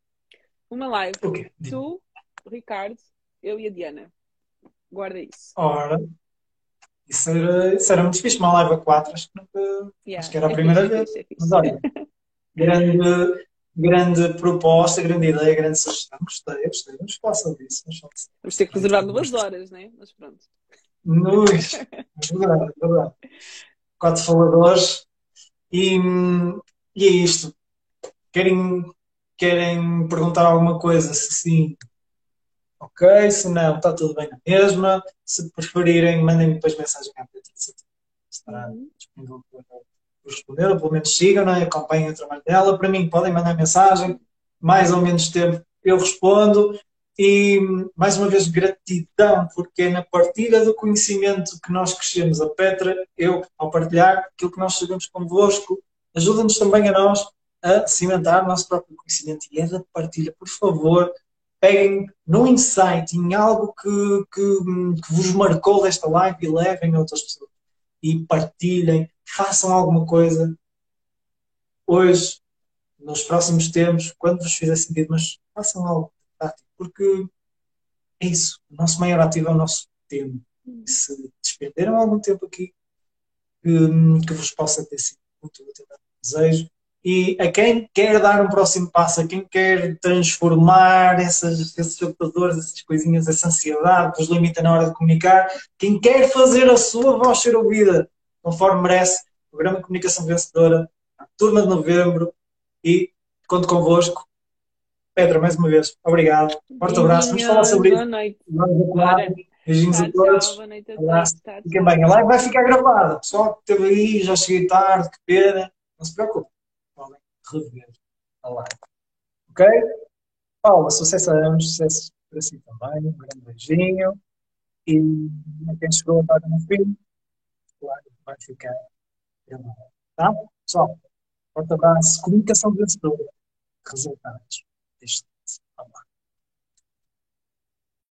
Uma live. Okay. Tu, Ricardo, eu e a Diana. Guarda isso. Ora, isso era, isso era muito difícil. Uma live a quatro, acho que, nunca, yeah. acho que era a é primeira vez. É Mas olha, grande, grande proposta, grande ideia, grande sugestão. Gostei, gostei. Vamos falar sobre isso. Vamos ter que reservar duas horas, né? Mas pronto. Nos, verdade, verdade. Quatro faladores. E, e é isto. Querem, querem perguntar alguma coisa? Se sim, ok, se não, está tudo bem na mesma. Se preferirem, mandem-me depois mensagem à Petra. Estará uhum. disponível para responder, ou pelo menos sigam, é? acompanhem o trabalho dela. Para mim, podem mandar mensagem, mais ou menos tempo eu respondo. E mais uma vez, gratidão, porque é na partilha do conhecimento que nós crescemos. A Petra, eu, ao partilhar aquilo que nós sabemos convosco, ajuda-nos também a nós a cimentar o nosso próprio conhecimento. E é da partilha, por favor, peguem no insight, em algo que, que, que vos marcou desta live e levem a outras pessoas. E partilhem, façam alguma coisa hoje, nos próximos tempos, quando vos fizer sentido, mas façam algo prático, porque é isso. O nosso maior ativo é o nosso tempo. E se despenderam algum tempo aqui, que, que vos possa ter sido muito útil, desejo e a quem quer dar um próximo passo, a quem quer transformar essas, esses computadores, essas coisinhas, essa ansiedade que os limita na hora de comunicar, quem quer fazer a sua voz ser ouvida conforme merece, programa de comunicação vencedora, turma de novembro e conto convosco. Pedro, mais uma vez, obrigado. Forte abraço. Vamos falar sobre boa isso. Noite. Beijinhos a todos. Boa noite a todos. Fiquem bem. A live vai ficar gravada. Pessoal que esteve aí, já cheguei tarde, que pena. Não se preocupe rever a live. Ok? Paula, sucesso a ambos, sucesso para si também. Um grande beijinho. E quem chegou agora no fim, claro, vai ficar gravado. Tá? Pessoal, forte abraço. Comunicação vencedora. Resultados.